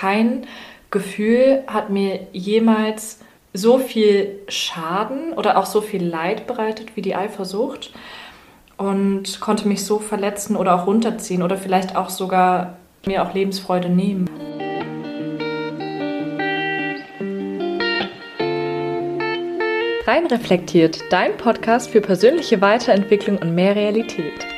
kein Gefühl hat mir jemals so viel Schaden oder auch so viel Leid bereitet wie die Eifersucht und konnte mich so verletzen oder auch runterziehen oder vielleicht auch sogar mir auch Lebensfreude nehmen. Rein reflektiert, dein Podcast für persönliche Weiterentwicklung und mehr Realität.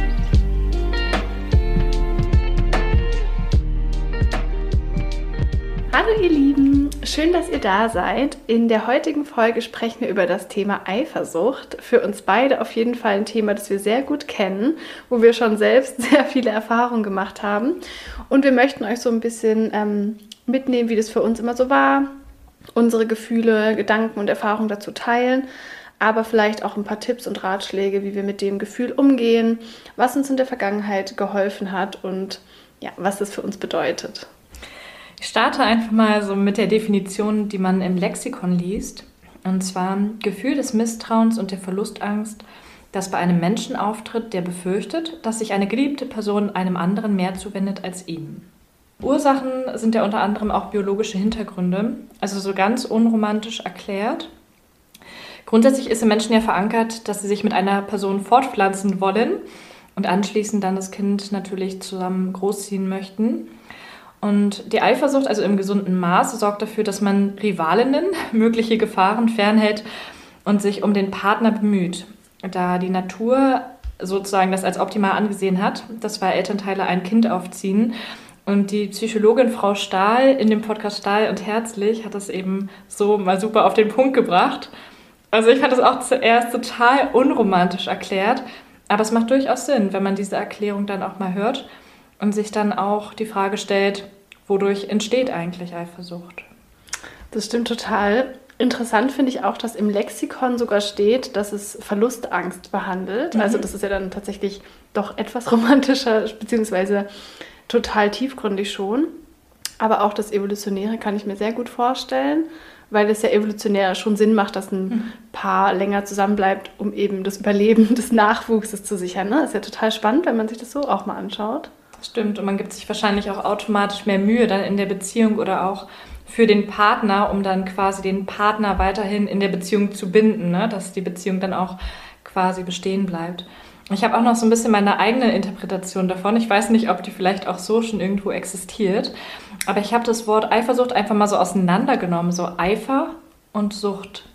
Hallo ihr Lieben, schön, dass ihr da seid. In der heutigen Folge sprechen wir über das Thema Eifersucht. Für uns beide auf jeden Fall ein Thema, das wir sehr gut kennen, wo wir schon selbst sehr viele Erfahrungen gemacht haben. Und wir möchten euch so ein bisschen ähm, mitnehmen, wie das für uns immer so war, unsere Gefühle, Gedanken und Erfahrungen dazu teilen, aber vielleicht auch ein paar Tipps und Ratschläge, wie wir mit dem Gefühl umgehen, was uns in der Vergangenheit geholfen hat und ja, was es für uns bedeutet. Ich starte einfach mal so mit der Definition, die man im Lexikon liest. Und zwar Gefühl des Misstrauens und der Verlustangst, das bei einem Menschen auftritt, der befürchtet, dass sich eine geliebte Person einem anderen mehr zuwendet als ihm. Ursachen sind ja unter anderem auch biologische Hintergründe, also so ganz unromantisch erklärt. Grundsätzlich ist im Menschen ja verankert, dass sie sich mit einer Person fortpflanzen wollen und anschließend dann das Kind natürlich zusammen großziehen möchten. Und die Eifersucht, also im gesunden Maß, sorgt dafür, dass man Rivalinnen mögliche Gefahren fernhält und sich um den Partner bemüht. Da die Natur sozusagen das als optimal angesehen hat, dass zwei Elternteile ein Kind aufziehen. Und die Psychologin Frau Stahl in dem Podcast Stahl und Herzlich hat das eben so mal super auf den Punkt gebracht. Also ich fand das auch zuerst total unromantisch erklärt, aber es macht durchaus Sinn, wenn man diese Erklärung dann auch mal hört und sich dann auch die Frage stellt, wodurch entsteht eigentlich Eifersucht? Das stimmt total. Interessant finde ich auch, dass im Lexikon sogar steht, dass es Verlustangst behandelt. Mhm. Also das ist ja dann tatsächlich doch etwas romantischer, beziehungsweise total tiefgründig schon. Aber auch das Evolutionäre kann ich mir sehr gut vorstellen, weil es ja evolutionär schon Sinn macht, dass ein mhm. Paar länger zusammenbleibt, um eben das Überleben des Nachwuchses zu sichern. Ne? Ist ja total spannend, wenn man sich das so auch mal anschaut. Stimmt, und man gibt sich wahrscheinlich auch automatisch mehr Mühe dann in der Beziehung oder auch für den Partner, um dann quasi den Partner weiterhin in der Beziehung zu binden, ne? dass die Beziehung dann auch quasi bestehen bleibt. Ich habe auch noch so ein bisschen meine eigene Interpretation davon. Ich weiß nicht, ob die vielleicht auch so schon irgendwo existiert, aber ich habe das Wort Eifersucht einfach mal so auseinandergenommen, so Eifer und Sucht.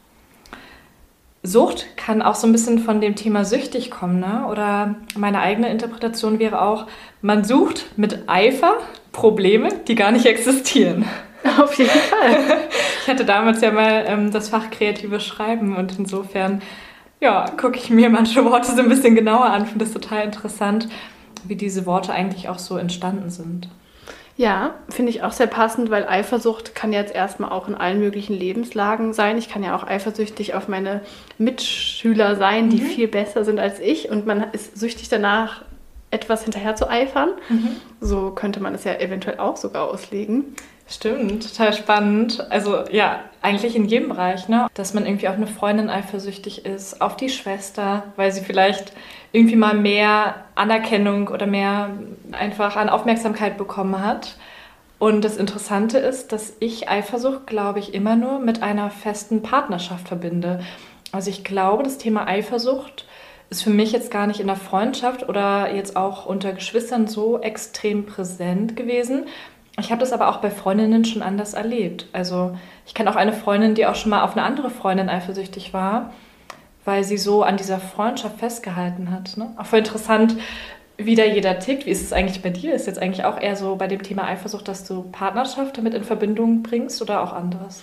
Sucht kann auch so ein bisschen von dem Thema süchtig kommen. Ne? Oder meine eigene Interpretation wäre auch, man sucht mit Eifer Probleme, die gar nicht existieren. Auf jeden Fall. Ich hatte damals ja mal ähm, das Fach kreatives Schreiben und insofern ja, gucke ich mir manche Worte so ein bisschen genauer an, finde es total interessant, wie diese Worte eigentlich auch so entstanden sind. Ja, finde ich auch sehr passend, weil Eifersucht kann jetzt erstmal auch in allen möglichen Lebenslagen sein. Ich kann ja auch eifersüchtig auf meine Mitschüler sein, die mhm. viel besser sind als ich und man ist süchtig danach, etwas hinterher zu eifern. Mhm. So könnte man es ja eventuell auch sogar auslegen. Stimmt, total spannend. Also ja, eigentlich in jedem Bereich, ne? Dass man irgendwie auf eine Freundin eifersüchtig ist, auf die Schwester, weil sie vielleicht irgendwie mal mehr Anerkennung oder mehr einfach an Aufmerksamkeit bekommen hat. Und das Interessante ist, dass ich Eifersucht, glaube ich, immer nur mit einer festen Partnerschaft verbinde. Also ich glaube, das Thema Eifersucht ist für mich jetzt gar nicht in der Freundschaft oder jetzt auch unter Geschwistern so extrem präsent gewesen, ich habe das aber auch bei Freundinnen schon anders erlebt. Also ich kenne auch eine Freundin, die auch schon mal auf eine andere Freundin eifersüchtig war, weil sie so an dieser Freundschaft festgehalten hat. Ne? Auch voll interessant, wie da jeder tickt. Wie ist es eigentlich bei dir? Ist jetzt eigentlich auch eher so bei dem Thema Eifersucht, dass du Partnerschaft damit in Verbindung bringst oder auch anderes?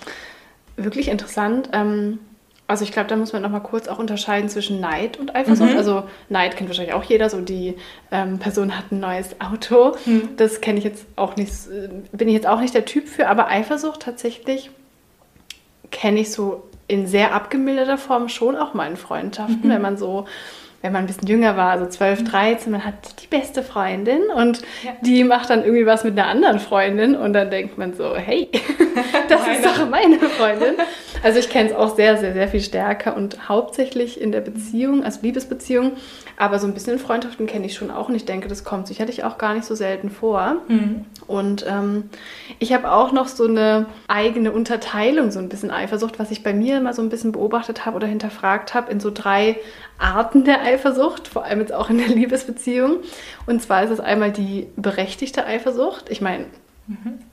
Wirklich interessant. Ähm also ich glaube, da muss man noch mal kurz auch unterscheiden zwischen Neid und Eifersucht. Mhm. Also Neid kennt wahrscheinlich auch jeder, so die ähm, Person hat ein neues Auto. Mhm. Das kenne ich jetzt auch nicht, äh, bin ich jetzt auch nicht der Typ für, aber Eifersucht tatsächlich kenne ich so in sehr abgemilderter Form schon auch mal in Freundschaften, mhm. wenn man so wenn man ein bisschen jünger war, so 12, 13, man hat die beste Freundin und Ja. die macht dann irgendwie was mit einer anderen Freundin und dann denkt man so, hey, das ist doch meine Freundin. Also ich kenne es auch sehr, sehr, sehr viel stärker und hauptsächlich in der Beziehung, also Liebesbeziehung, aber so ein bisschen Freundschaften kenne ich schon auch und ich denke, das kommt sicherlich auch gar nicht so selten vor. Und ähm, ich habe auch noch so eine eigene Unterteilung, so ein bisschen Eifersucht, was ich bei mir mal so ein bisschen beobachtet habe oder hinterfragt habe, in so drei Arten der Eifersucht, vor allem jetzt auch in der Liebesbeziehung. Und zwar ist es einmal die berechtigte Eifersucht. Ich meine,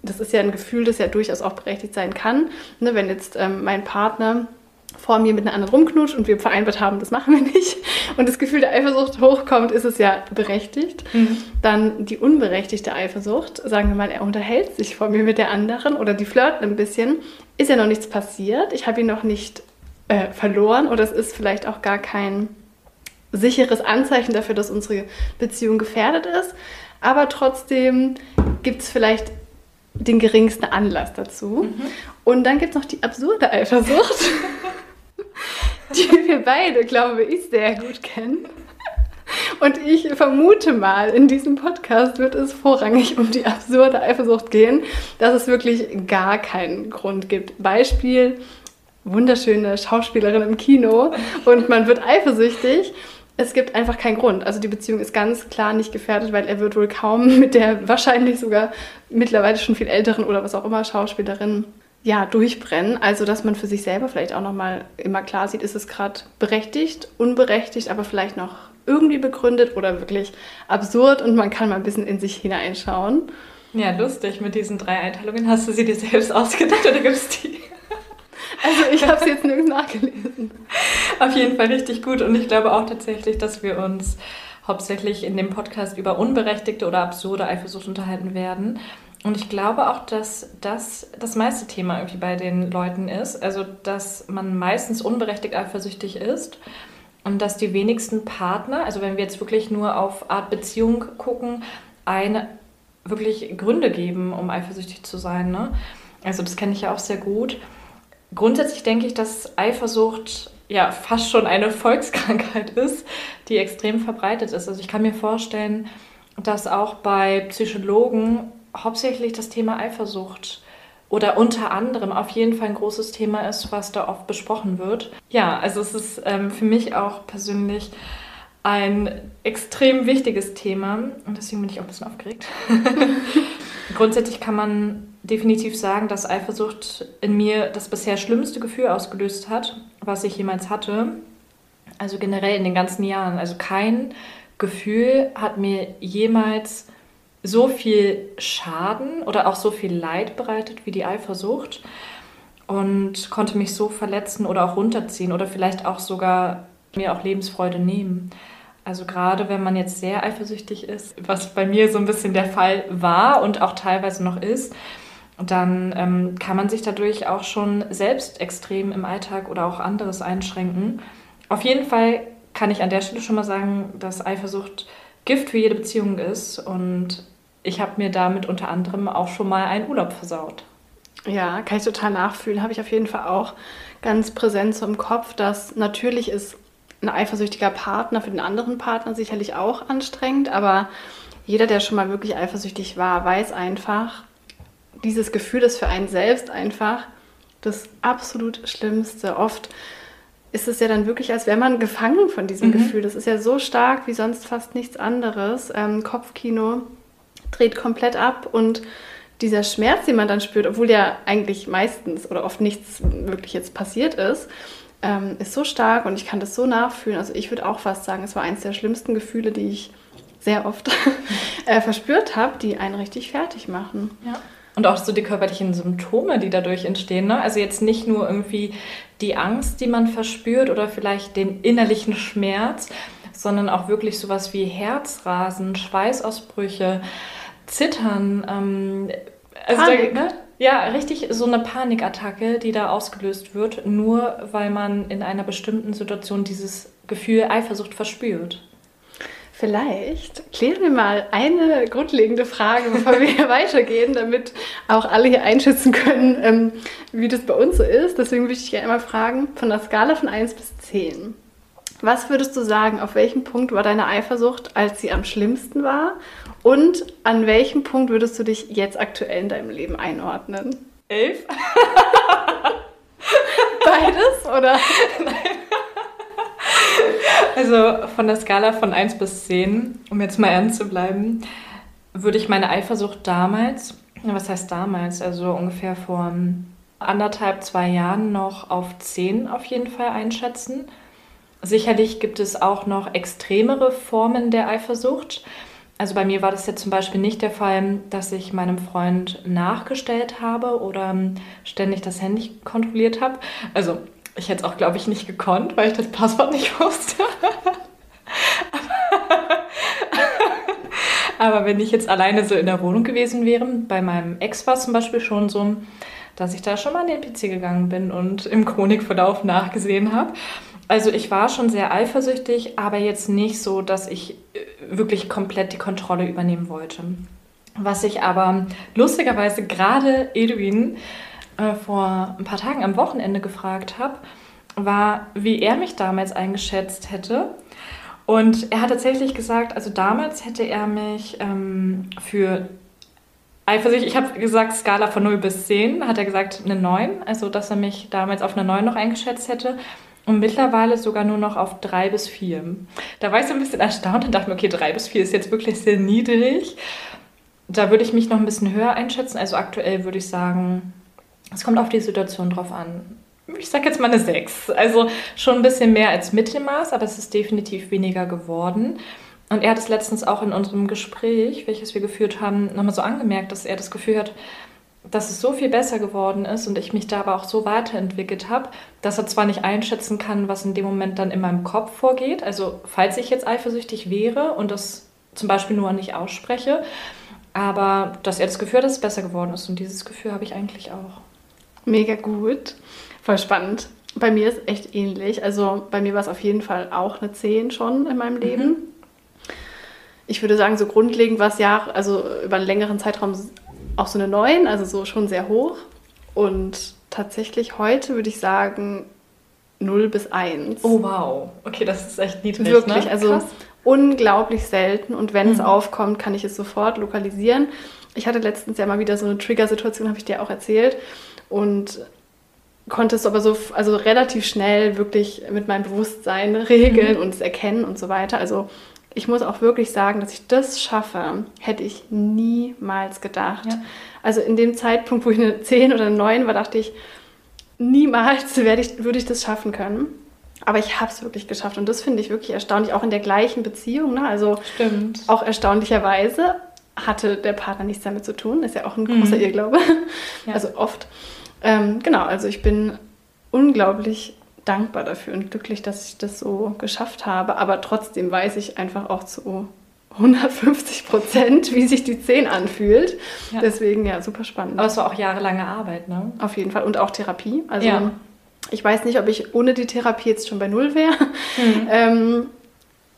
das ist ja ein Gefühl, das ja durchaus auch berechtigt sein kann. Ne, wenn jetzt ähm, mein Partner vor mir mit einer anderen rumknutscht und wir vereinbart haben, das machen wir nicht. Und das Gefühl der Eifersucht hochkommt, ist es ja berechtigt. Dann die unberechtigte Eifersucht, sagen wir mal, er unterhält sich vor mir mit der anderen oder die flirten ein bisschen, ist ja noch nichts passiert, ich habe ihn noch nicht äh, verloren oder es ist vielleicht auch gar kein sicheres Anzeichen dafür, dass unsere Beziehung gefährdet ist, aber trotzdem gibt es vielleicht den geringsten Anlass dazu. Und dann gibt es noch die absurde Eifersucht, die wir beide, glaube ich, sehr gut kennen. Und ich vermute mal, in diesem Podcast wird es vorrangig um die absurde Eifersucht gehen, dass es wirklich gar keinen Grund gibt. Beispiel, wunderschöne Schauspielerin im Kino und man wird eifersüchtig. Es gibt einfach keinen Grund. Also die Beziehung ist ganz klar nicht gefährdet, weil er wird wohl kaum mit der wahrscheinlich sogar mittlerweile schon viel älteren oder was auch immer Schauspielerin ja, durchbrennen. Also, dass man für sich selber vielleicht auch nochmal immer klar sieht, ist es gerade berechtigt, unberechtigt, aber vielleicht noch irgendwie begründet oder wirklich absurd und man kann mal ein bisschen in sich hineinschauen. Ja, lustig mit diesen drei Einteilungen. Hast du sie dir selbst ausgedacht oder gibt es die? Also, ich habe es jetzt nirgends nachgelesen. Auf jeden Fall richtig gut. Und ich glaube auch tatsächlich, dass wir uns hauptsächlich in dem Podcast über unberechtigte oder absurde Eifersucht unterhalten werden. Und ich glaube auch, dass das das meiste Thema irgendwie bei den Leuten ist. Also, dass man meistens unberechtigt eifersüchtig ist und dass die wenigsten Partner, also wenn wir jetzt wirklich nur auf Art Beziehung gucken, eine wirklich Gründe geben, um eifersüchtig zu sein. Ne? Also, das kenne ich ja auch sehr gut. Grundsätzlich denke ich, dass Eifersucht ja fast schon eine Volkskrankheit ist, die extrem verbreitet ist. Also ich kann mir vorstellen, dass auch bei Psychologen hauptsächlich das Thema Eifersucht oder unter anderem auf jeden Fall ein großes Thema ist, was da oft besprochen wird. Ja, also es ist ähm, für mich auch persönlich ein extrem wichtiges Thema und deswegen bin ich auch ein bisschen aufgeregt. Grundsätzlich kann man definitiv sagen, dass Eifersucht in mir das bisher schlimmste Gefühl ausgelöst hat, was ich jemals hatte. Also generell in den ganzen Jahren. Also kein Gefühl hat mir jemals so viel Schaden oder auch so viel Leid bereitet wie die Eifersucht und konnte mich so verletzen oder auch runterziehen oder vielleicht auch sogar mir auch Lebensfreude nehmen. Also gerade wenn man jetzt sehr eifersüchtig ist, was bei mir so ein bisschen der Fall war und auch teilweise noch ist, dann ähm, kann man sich dadurch auch schon selbst extrem im Alltag oder auch anderes einschränken. Auf jeden Fall kann ich an der Stelle schon mal sagen, dass Eifersucht Gift für jede Beziehung ist und ich habe mir damit unter anderem auch schon mal einen Urlaub versaut. Ja, kann ich total nachfühlen. Habe ich auf jeden Fall auch ganz präsent so im Kopf, dass natürlich ist ein eifersüchtiger Partner für den anderen Partner sicherlich auch anstrengend, aber jeder, der schon mal wirklich eifersüchtig war, weiß einfach, dieses Gefühl ist für einen selbst einfach das absolut Schlimmste. Oft ist es ja dann wirklich, als wäre man gefangen von diesem Mhm. Gefühl. Das ist ja so stark wie sonst fast nichts anderes. Ähm, Kopfkino dreht komplett ab und dieser Schmerz, den man dann spürt, obwohl ja eigentlich meistens oder oft nichts wirklich jetzt passiert ist, ähm, ist so stark und ich kann das so nachfühlen. Also ich würde auch fast sagen, es war eines der schlimmsten Gefühle, die ich sehr oft äh, verspürt habe, die einen richtig fertig machen. Ja. Und auch so die körperlichen Symptome, die dadurch entstehen. Ne? Also jetzt nicht nur irgendwie die Angst, die man verspürt oder vielleicht den innerlichen Schmerz, sondern auch wirklich sowas wie Herzrasen, Schweißausbrüche, Zittern. Ähm, also Panik. Da, ne? Ja, richtig so eine Panikattacke, die da ausgelöst wird, nur weil man in einer bestimmten Situation dieses Gefühl Eifersucht verspürt. Vielleicht klären wir mal eine grundlegende Frage, bevor wir hier weitergehen, damit auch alle hier einschätzen können, ähm, wie das bei uns so ist. Deswegen würde ich gerne mal fragen, von der Skala von 1 bis 10. Was würdest du sagen, auf welchem Punkt war deine Eifersucht, als sie am schlimmsten war? Und an welchem Punkt würdest du dich jetzt aktuell in deinem Leben einordnen? Elf? Beides, oder? Nein. Also von der Skala von 1 bis 10, um jetzt mal ernst zu bleiben, würde ich meine Eifersucht damals, was heißt damals, also ungefähr vor anderthalb, zwei Jahren noch auf 10 auf jeden Fall einschätzen. Sicherlich gibt es auch noch extremere Formen der Eifersucht. Also bei mir war das jetzt zum Beispiel nicht der Fall, dass ich meinem Freund nachgestellt habe oder ständig das Handy kontrolliert habe. Also ich hätte es auch, glaube ich, nicht gekonnt, weil ich das Passwort nicht wusste. Aber wenn ich jetzt alleine so in der Wohnung gewesen wäre, bei meinem Ex war es zum Beispiel schon so, dass ich da schon mal in den PC gegangen bin und im Chronikverlauf nachgesehen habe. Also ich war schon sehr eifersüchtig, aber jetzt nicht so, dass ich äh, wirklich komplett die Kontrolle übernehmen wollte. Was ich aber lustigerweise gerade Edwin äh, vor ein paar Tagen am Wochenende gefragt habe, war, wie er mich damals eingeschätzt hätte. Und er hat tatsächlich gesagt, also damals hätte er mich ähm, für eifersüchtig, ich habe gesagt Skala von 0 bis 10, hat er gesagt eine 9, also dass er mich damals auf eine 9 noch eingeschätzt hätte. Und mittlerweile sogar nur noch auf drei bis vier. Da war ich so ein bisschen erstaunt und dachte mir, okay, drei bis vier ist jetzt wirklich sehr niedrig. Da würde ich mich noch ein bisschen höher einschätzen. Also aktuell würde ich sagen, es kommt auf die Situation drauf an. Ich sage jetzt mal eine 6. Also schon ein bisschen mehr als Mittelmaß, aber es ist definitiv weniger geworden. Und er hat es letztens auch in unserem Gespräch, welches wir geführt haben, nochmal so angemerkt, dass er das Gefühl hat, dass es so viel besser geworden ist und ich mich da aber auch so weiterentwickelt habe, dass er zwar nicht einschätzen kann, was in dem Moment dann in meinem Kopf vorgeht, also falls ich jetzt eifersüchtig wäre und das zum Beispiel nur nicht ausspreche, aber dass er das Gefühl hat, dass es besser geworden ist und dieses Gefühl habe ich eigentlich auch. Mega gut, voll spannend. Bei mir ist echt ähnlich. Also bei mir war es auf jeden Fall auch eine 10 schon in meinem Leben. Mhm. Ich würde sagen, so grundlegend war es ja, also über einen längeren Zeitraum auch so eine 9, also so schon sehr hoch. Und tatsächlich heute würde ich sagen 0 bis 1. Oh wow, okay, das ist echt niedrig. Wirklich, ne? also Krass. unglaublich selten. Und wenn mhm. es aufkommt, kann ich es sofort lokalisieren. Ich hatte letztens ja mal wieder so eine Trigger-Situation, habe ich dir auch erzählt. Und konnte es aber so also relativ schnell wirklich mit meinem Bewusstsein regeln mhm. und es erkennen und so weiter. Also ich muss auch wirklich sagen, dass ich das schaffe, hätte ich niemals gedacht. Ja. Also in dem Zeitpunkt, wo ich eine 10 oder eine 9 war, dachte ich, niemals werde ich, würde ich das schaffen können. Aber ich habe es wirklich geschafft und das finde ich wirklich erstaunlich, auch in der gleichen Beziehung. Ne? Also Stimmt. auch erstaunlicherweise hatte der Partner nichts damit zu tun. Ist ja auch ein großer mhm. Irrglaube. Ja. Also oft. Ähm, genau, also ich bin unglaublich dankbar dafür und glücklich, dass ich das so geschafft habe. Aber trotzdem weiß ich einfach auch zu 150 Prozent, wie sich die 10 anfühlt. Ja. Deswegen ja, super spannend. Aber es war auch jahrelange Arbeit, ne? Auf jeden Fall. Und auch Therapie. Also ja. ich weiß nicht, ob ich ohne die Therapie jetzt schon bei Null wäre. Mhm. Ähm,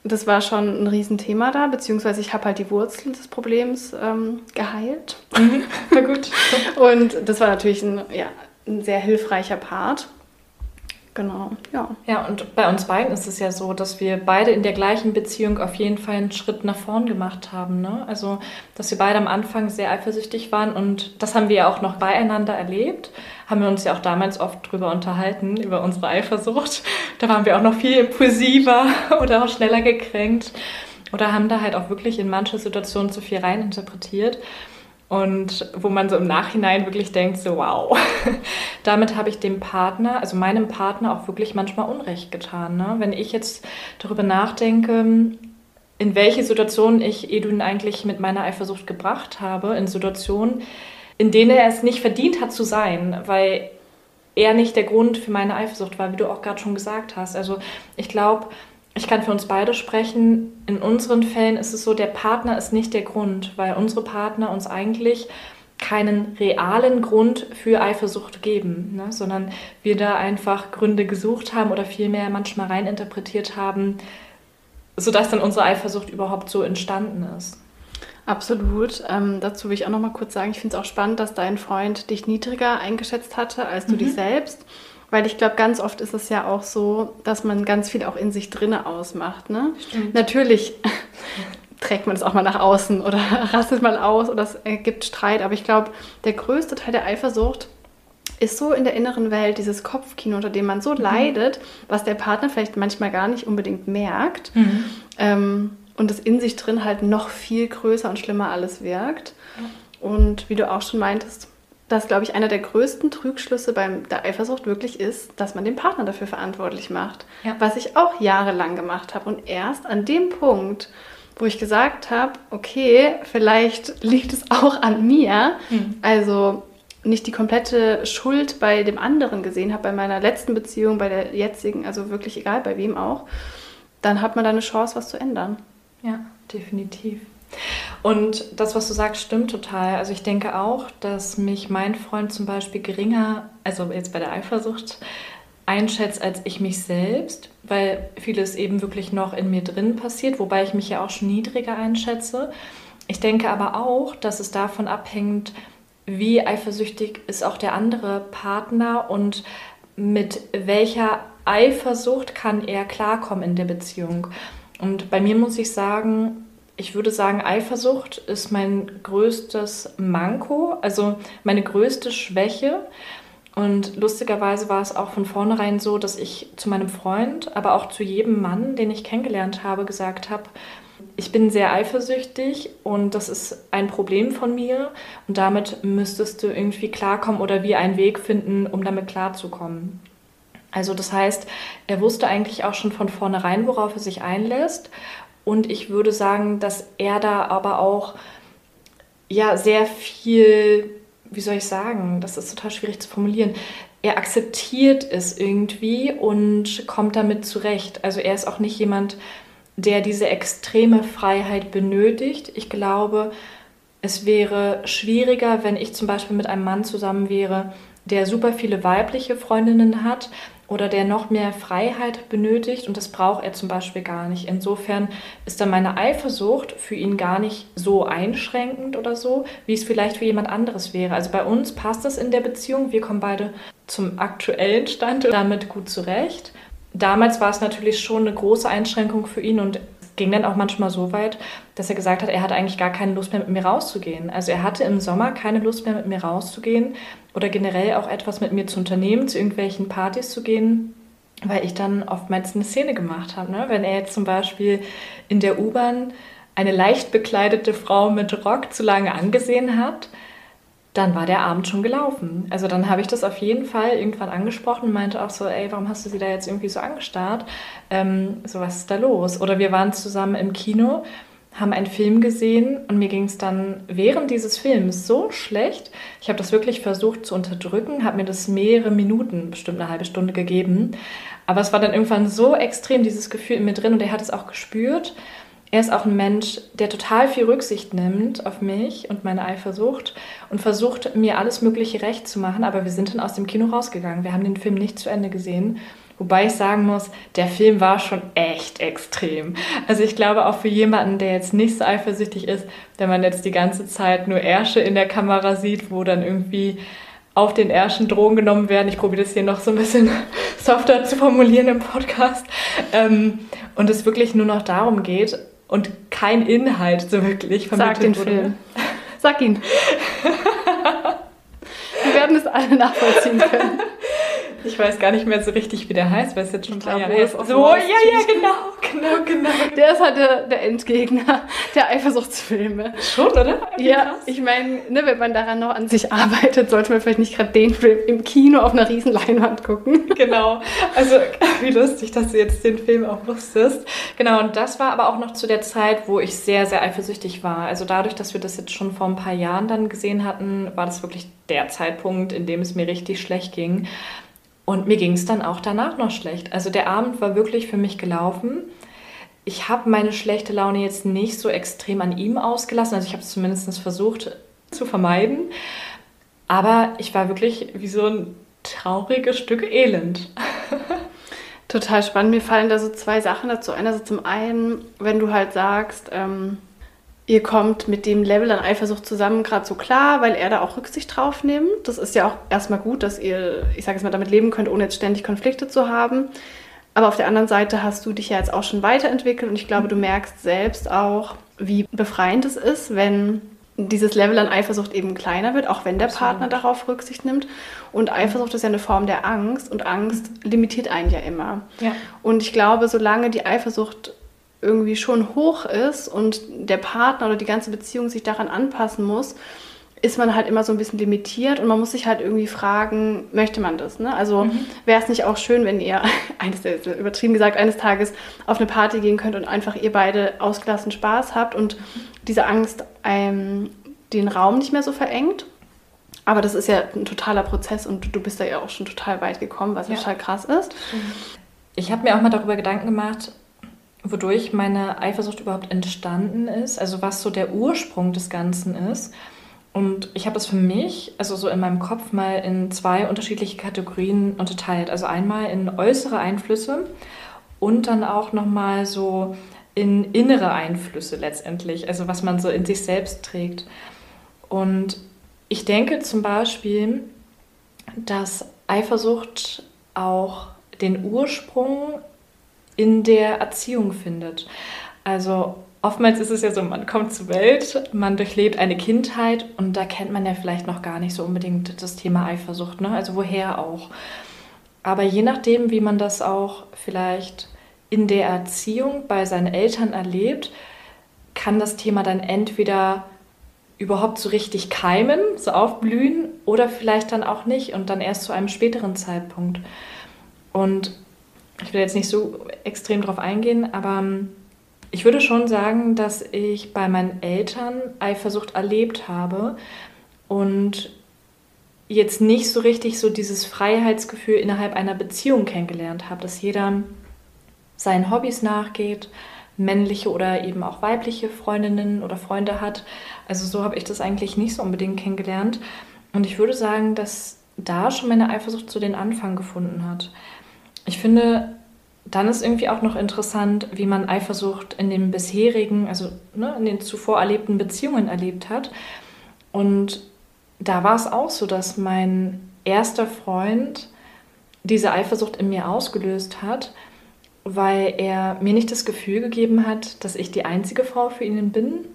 das war schon ein Riesenthema da, beziehungsweise ich habe halt die Wurzeln des Problems ähm, geheilt. Mhm. Na gut. Und das war natürlich ein, ja, ein sehr hilfreicher Part. Genau, ja. Ja, und bei uns beiden ist es ja so, dass wir beide in der gleichen Beziehung auf jeden Fall einen Schritt nach vorn gemacht haben. Ne? Also, dass wir beide am Anfang sehr eifersüchtig waren und das haben wir ja auch noch beieinander erlebt. Haben wir uns ja auch damals oft drüber unterhalten, über unsere Eifersucht. Da waren wir auch noch viel impulsiver oder auch schneller gekränkt oder haben da halt auch wirklich in manche Situationen zu viel reininterpretiert. Und wo man so im Nachhinein wirklich denkt, so wow, damit habe ich dem Partner, also meinem Partner auch wirklich manchmal Unrecht getan. Ne? Wenn ich jetzt darüber nachdenke, in welche Situationen ich Edwin eigentlich mit meiner Eifersucht gebracht habe, in Situationen, in denen er es nicht verdient hat zu sein, weil er nicht der Grund für meine Eifersucht war, wie du auch gerade schon gesagt hast. Also ich glaube, ich kann für uns beide sprechen, in unseren Fällen ist es so, der Partner ist nicht der Grund, weil unsere Partner uns eigentlich keinen realen Grund für Eifersucht geben, ne? sondern wir da einfach Gründe gesucht haben oder vielmehr manchmal reininterpretiert haben, sodass dann unsere Eifersucht überhaupt so entstanden ist. Absolut. Ähm, dazu will ich auch noch mal kurz sagen, ich finde es auch spannend, dass dein Freund dich niedriger eingeschätzt hatte als du mhm. dich selbst. Weil ich glaube, ganz oft ist es ja auch so, dass man ganz viel auch in sich drinne ausmacht. Ne? Stimmt. Natürlich trägt man es auch mal nach außen oder rastet mal aus oder es gibt Streit. Aber ich glaube, der größte Teil der Eifersucht ist so in der inneren Welt dieses Kopfkino, unter dem man so mhm. leidet, was der Partner vielleicht manchmal gar nicht unbedingt merkt. Mhm. Ähm, und es in sich drin halt noch viel größer und schlimmer alles wirkt. Und wie du auch schon meintest, dass, glaube ich, einer der größten Trugschlüsse bei der Eifersucht wirklich ist, dass man den Partner dafür verantwortlich macht. Ja. Was ich auch jahrelang gemacht habe. Und erst an dem Punkt, wo ich gesagt habe, okay, vielleicht liegt es auch an mir. Mhm. Also nicht die komplette Schuld bei dem anderen gesehen habe, bei meiner letzten Beziehung, bei der jetzigen, also wirklich egal bei wem auch, dann hat man da eine Chance, was zu ändern. Ja, definitiv. Und das, was du sagst, stimmt total. Also ich denke auch, dass mich mein Freund zum Beispiel geringer, also jetzt bei der Eifersucht, einschätzt als ich mich selbst, weil vieles eben wirklich noch in mir drin passiert, wobei ich mich ja auch schon niedriger einschätze. Ich denke aber auch, dass es davon abhängt, wie eifersüchtig ist auch der andere Partner und mit welcher Eifersucht kann er klarkommen in der Beziehung. Und bei mir muss ich sagen, ich würde sagen, Eifersucht ist mein größtes Manko, also meine größte Schwäche. Und lustigerweise war es auch von vornherein so, dass ich zu meinem Freund, aber auch zu jedem Mann, den ich kennengelernt habe, gesagt habe, ich bin sehr eifersüchtig und das ist ein Problem von mir und damit müsstest du irgendwie klarkommen oder wie einen Weg finden, um damit klarzukommen. Also das heißt, er wusste eigentlich auch schon von vornherein, worauf er sich einlässt und ich würde sagen, dass er da aber auch ja sehr viel, wie soll ich sagen, das ist total schwierig zu formulieren. Er akzeptiert es irgendwie und kommt damit zurecht. Also er ist auch nicht jemand, der diese extreme Freiheit benötigt. Ich glaube, es wäre schwieriger, wenn ich zum Beispiel mit einem Mann zusammen wäre, der super viele weibliche Freundinnen hat oder der noch mehr Freiheit benötigt und das braucht er zum Beispiel gar nicht. Insofern ist dann meine Eifersucht für ihn gar nicht so einschränkend oder so, wie es vielleicht für jemand anderes wäre. Also bei uns passt das in der Beziehung. Wir kommen beide zum aktuellen Stand damit gut zurecht damals war es natürlich schon eine große Einschränkung für ihn und ging dann auch manchmal so weit, dass er gesagt hat, er hatte eigentlich gar keine Lust mehr mit mir rauszugehen. Also er hatte im Sommer keine Lust mehr mit mir rauszugehen oder generell auch etwas mit mir zu unternehmen, zu irgendwelchen Partys zu gehen, weil ich dann oftmals eine Szene gemacht habe. Ne? Wenn er jetzt zum Beispiel in der U-Bahn eine leicht bekleidete Frau mit Rock zu lange angesehen hat, dann war der Abend schon gelaufen. Also dann habe ich das auf jeden Fall irgendwann angesprochen und meinte auch so, ey, warum hast du sie da jetzt irgendwie so angestarrt? Ähm, so, was ist da los? Oder wir waren zusammen im Kino, haben einen Film gesehen und mir ging es dann während dieses Films so schlecht. Ich habe das wirklich versucht zu unterdrücken, habe mir das mehrere Minuten, bestimmt eine halbe Stunde gegeben. Aber es war dann irgendwann so extrem, dieses Gefühl in mir drin und er hat es auch gespürt. Er ist auch ein Mensch, der total viel Rücksicht nimmt auf mich und meine Eifersucht und versucht, mir alles Mögliche recht zu machen. Aber wir sind dann aus dem Kino rausgegangen. Wir haben den Film nicht zu Ende gesehen. Wobei ich sagen muss, der Film war schon echt extrem. Also ich glaube auch für jemanden, der jetzt nicht so eifersüchtig ist, wenn man jetzt die ganze Zeit nur Ärsche in der Kamera sieht, wo dann irgendwie auf den Ärschen Drogen genommen werden. Ich probiere das hier noch so ein bisschen softer zu formulieren im Podcast. Ähm, und es wirklich nur noch darum geht, und kein Inhalt so wirklich vermittelt Sag den wurde. Film. Sag ihn. Wir werden es alle nachvollziehen können. Ich weiß gar nicht mehr so richtig, wie der heißt, weil es jetzt schon drei Jahre ist. So, ja, ja, genau, genau, genau. Der ist halt der, der Endgegner der Eifersuchtsfilme. Schon, oder? Wie ja, krass. ich meine, ne, wenn man daran noch an sich arbeitet, sollte man vielleicht nicht gerade den Film im Kino auf einer riesen Leinwand gucken. Genau. Also, wie lustig, dass du jetzt den Film auch wusstest. Genau, und das war aber auch noch zu der Zeit, wo ich sehr, sehr eifersüchtig war. Also dadurch, dass wir das jetzt schon vor ein paar Jahren dann gesehen hatten, war das wirklich der Zeitpunkt, in dem es mir richtig schlecht ging. Und mir ging es dann auch danach noch schlecht. Also der Abend war wirklich für mich gelaufen. Ich habe meine schlechte Laune jetzt nicht so extrem an ihm ausgelassen. Also ich habe es zumindest versucht zu vermeiden. Aber ich war wirklich wie so ein trauriges Stück Elend. Total spannend. Mir fallen da so zwei Sachen dazu. Einerseits zum einen, wenn du halt sagst, ähm, ihr kommt mit dem Level an Eifersucht zusammen gerade so klar, weil er da auch Rücksicht drauf nimmt. Das ist ja auch erstmal gut, dass ihr, ich sage jetzt mal, damit leben könnt, ohne jetzt ständig Konflikte zu haben. Aber auf der anderen Seite hast du dich ja jetzt auch schon weiterentwickelt und ich glaube, du merkst selbst auch, wie befreiend es ist, wenn dieses Level an Eifersucht eben kleiner wird, auch wenn der Partner darauf Rücksicht nimmt. Und Eifersucht ist ja eine Form der Angst und Angst limitiert einen ja immer. Ja. Und ich glaube, solange die Eifersucht irgendwie schon hoch ist und der Partner oder die ganze Beziehung sich daran anpassen muss, ist man halt immer so ein bisschen limitiert und man muss sich halt irgendwie fragen, möchte man das? Ne? Also mhm. wäre es nicht auch schön, wenn ihr, eines, übertrieben gesagt, eines Tages auf eine Party gehen könnt und einfach ihr beide ausgelassen Spaß habt und diese Angst ähm, den Raum nicht mehr so verengt? Aber das ist ja ein totaler Prozess und du bist da ja auch schon total weit gekommen, was ja. total krass ist. Ich habe mir auch mal darüber Gedanken gemacht, wodurch meine Eifersucht überhaupt entstanden ist, also was so der Ursprung des Ganzen ist. Und ich habe es für mich, also so in meinem Kopf, mal in zwei unterschiedliche Kategorien unterteilt. Also einmal in äußere Einflüsse und dann auch nochmal so in innere Einflüsse letztendlich, also was man so in sich selbst trägt. Und ich denke zum Beispiel, dass Eifersucht auch den Ursprung in der Erziehung findet. Also oftmals ist es ja so, man kommt zur Welt, man durchlebt eine Kindheit und da kennt man ja vielleicht noch gar nicht so unbedingt das Thema Eifersucht, ne? also woher auch. Aber je nachdem, wie man das auch vielleicht in der Erziehung bei seinen Eltern erlebt, kann das Thema dann entweder überhaupt so richtig keimen, so aufblühen oder vielleicht dann auch nicht und dann erst zu einem späteren Zeitpunkt. Und ich will jetzt nicht so extrem drauf eingehen, aber ähm, ich würde schon sagen, dass ich bei meinen Eltern Eifersucht erlebt habe und jetzt nicht so richtig so dieses Freiheitsgefühl innerhalb einer Beziehung kennengelernt habe, dass jeder seinen Hobbys nachgeht, männliche oder eben auch weibliche Freundinnen oder Freunde hat. Also so habe ich das eigentlich nicht so unbedingt kennengelernt. Und ich würde sagen, dass da schon meine Eifersucht zu den Anfang gefunden hat. Ich finde, dann ist irgendwie auch noch interessant, wie man Eifersucht in den bisherigen, also ne, in den zuvor erlebten Beziehungen erlebt hat. Und da war es auch so, dass mein erster Freund diese Eifersucht in mir ausgelöst hat, weil er mir nicht das Gefühl gegeben hat, dass ich die einzige Frau für ihn bin,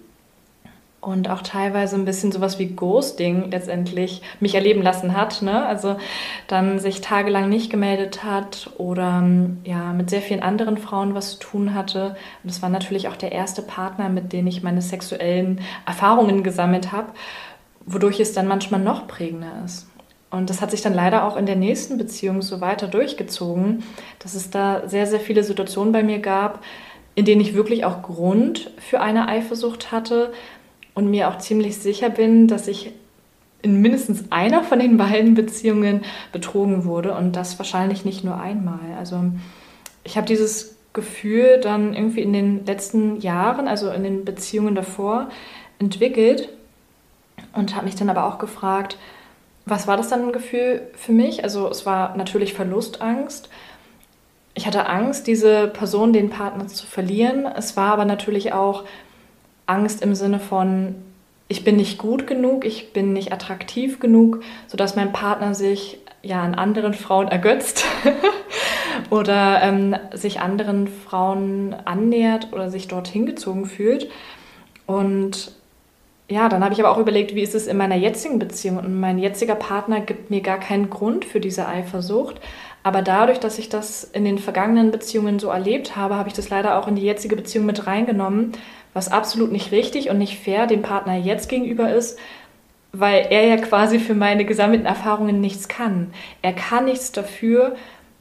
und auch teilweise ein bisschen sowas wie Ghosting letztendlich mich erleben lassen hat. Ne? Also dann sich tagelang nicht gemeldet hat oder ja mit sehr vielen anderen Frauen was zu tun hatte. Und das war natürlich auch der erste Partner, mit dem ich meine sexuellen Erfahrungen gesammelt habe, wodurch es dann manchmal noch prägender ist. Und das hat sich dann leider auch in der nächsten Beziehung so weiter durchgezogen, dass es da sehr, sehr viele Situationen bei mir gab, in denen ich wirklich auch Grund für eine Eifersucht hatte, und mir auch ziemlich sicher bin, dass ich in mindestens einer von den beiden Beziehungen betrogen wurde und das wahrscheinlich nicht nur einmal. Also ich habe dieses Gefühl dann irgendwie in den letzten Jahren, also in den Beziehungen davor, entwickelt und habe mich dann aber auch gefragt, was war das dann ein Gefühl für mich? Also es war natürlich Verlustangst. Ich hatte Angst, diese Person, den Partner zu verlieren. Es war aber natürlich auch Angst im Sinne von, ich bin nicht gut genug, ich bin nicht attraktiv genug, sodass mein Partner sich ja an anderen Frauen ergötzt oder ähm, sich anderen Frauen annähert oder sich dorthin gezogen fühlt. Und ja, dann habe ich aber auch überlegt, wie ist es in meiner jetzigen Beziehung? Und mein jetziger Partner gibt mir gar keinen Grund für diese Eifersucht. Aber dadurch, dass ich das in den vergangenen Beziehungen so erlebt habe, habe ich das leider auch in die jetzige Beziehung mit reingenommen was absolut nicht richtig und nicht fair dem Partner jetzt gegenüber ist, weil er ja quasi für meine gesammelten Erfahrungen nichts kann. Er kann nichts dafür,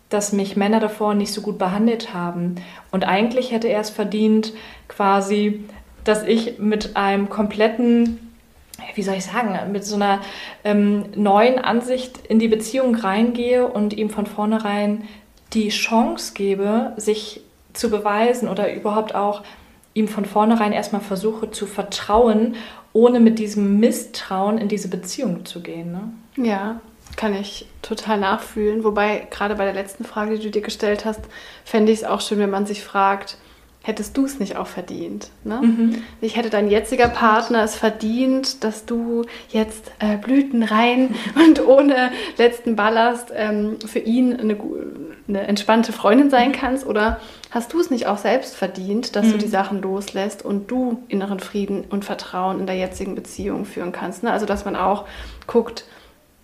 dass mich Männer davor nicht so gut behandelt haben. Und eigentlich hätte er es verdient, quasi, dass ich mit einem kompletten, wie soll ich sagen, mit so einer ähm, neuen Ansicht in die Beziehung reingehe und ihm von vornherein die Chance gebe, sich zu beweisen oder überhaupt auch ihm von vornherein erstmal versuche zu vertrauen, ohne mit diesem Misstrauen in diese Beziehung zu gehen. Ne? Ja, kann ich total nachfühlen. Wobei, gerade bei der letzten Frage, die du dir gestellt hast, fände ich es auch schön, wenn man sich fragt, hättest du es nicht auch verdient? Ne? Mhm. Ich hätte dein jetziger Partner es verdient, dass du jetzt äh, blütenrein und ohne letzten Ballast ähm, für ihn eine, eine, entspannte Freundin sein kannst? Oder hast du es nicht auch selbst verdient, dass mhm. du die Sachen loslässt und du inneren Frieden und Vertrauen in der jetzigen Beziehung führen kannst? Ne? Also, dass man auch guckt,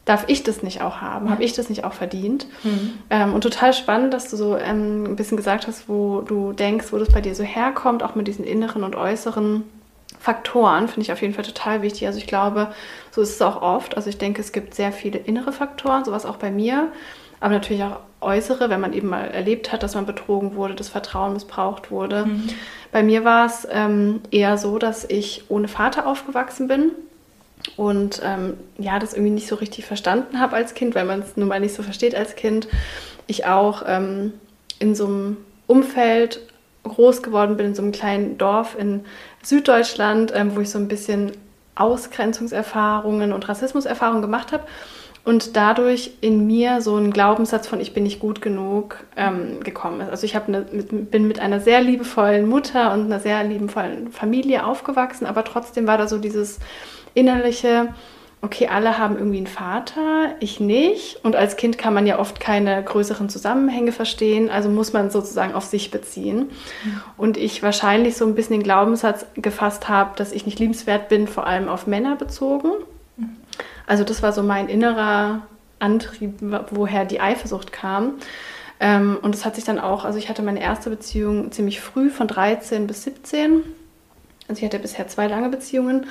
darf ich das nicht auch haben? Habe ich das nicht auch verdient? Mhm. Ähm, und total spannend, dass du so ähm, ein bisschen gesagt hast, wo du denkst, wo das bei dir so herkommt, auch mit diesen inneren und äußeren Faktoren, finde ich auf jeden Fall total wichtig. Also ich glaube, so ist es auch oft. Also ich denke, es gibt sehr viele innere Faktoren, sowas auch bei mir, aber natürlich auch äußere, wenn man eben mal erlebt hat, dass man betrogen wurde, das Vertrauen missbraucht wurde. Mhm. Bei mir war es ähm, eher so, dass ich ohne Vater aufgewachsen bin und ähm, ja, das irgendwie nicht so richtig verstanden habe als Kind, weil man es nun mal nicht so versteht als Kind. Ich auch ähm, in so einem Umfeld groß geworden bin, in so einem kleinen Dorf in Süddeutschland, ähm, wo ich so ein bisschen Ausgrenzungserfahrungen und Rassismuserfahrungen gemacht habe und dadurch in mir so ein Glaubenssatz von ich bin nicht gut genug ähm, gekommen ist. Also ich eine, mit, bin mit einer sehr liebevollen Mutter und einer sehr liebevollen Familie aufgewachsen, aber trotzdem war da so dieses innerliche, okay, alle haben irgendwie einen Vater, ich nicht. Und als Kind kann man ja oft keine größeren Zusammenhänge verstehen, also muss man sozusagen auf sich beziehen. Und ich wahrscheinlich so ein bisschen den Glaubenssatz gefasst habe, dass ich nicht liebenswert bin, vor allem auf Männer bezogen. Also das war so mein innerer Antrieb, woher die Eifersucht kam. Ähm, und das hat sich dann auch, also ich hatte meine erste Beziehung ziemlich früh, von 13 bis 17. Also ich hatte bisher zwei lange Beziehungen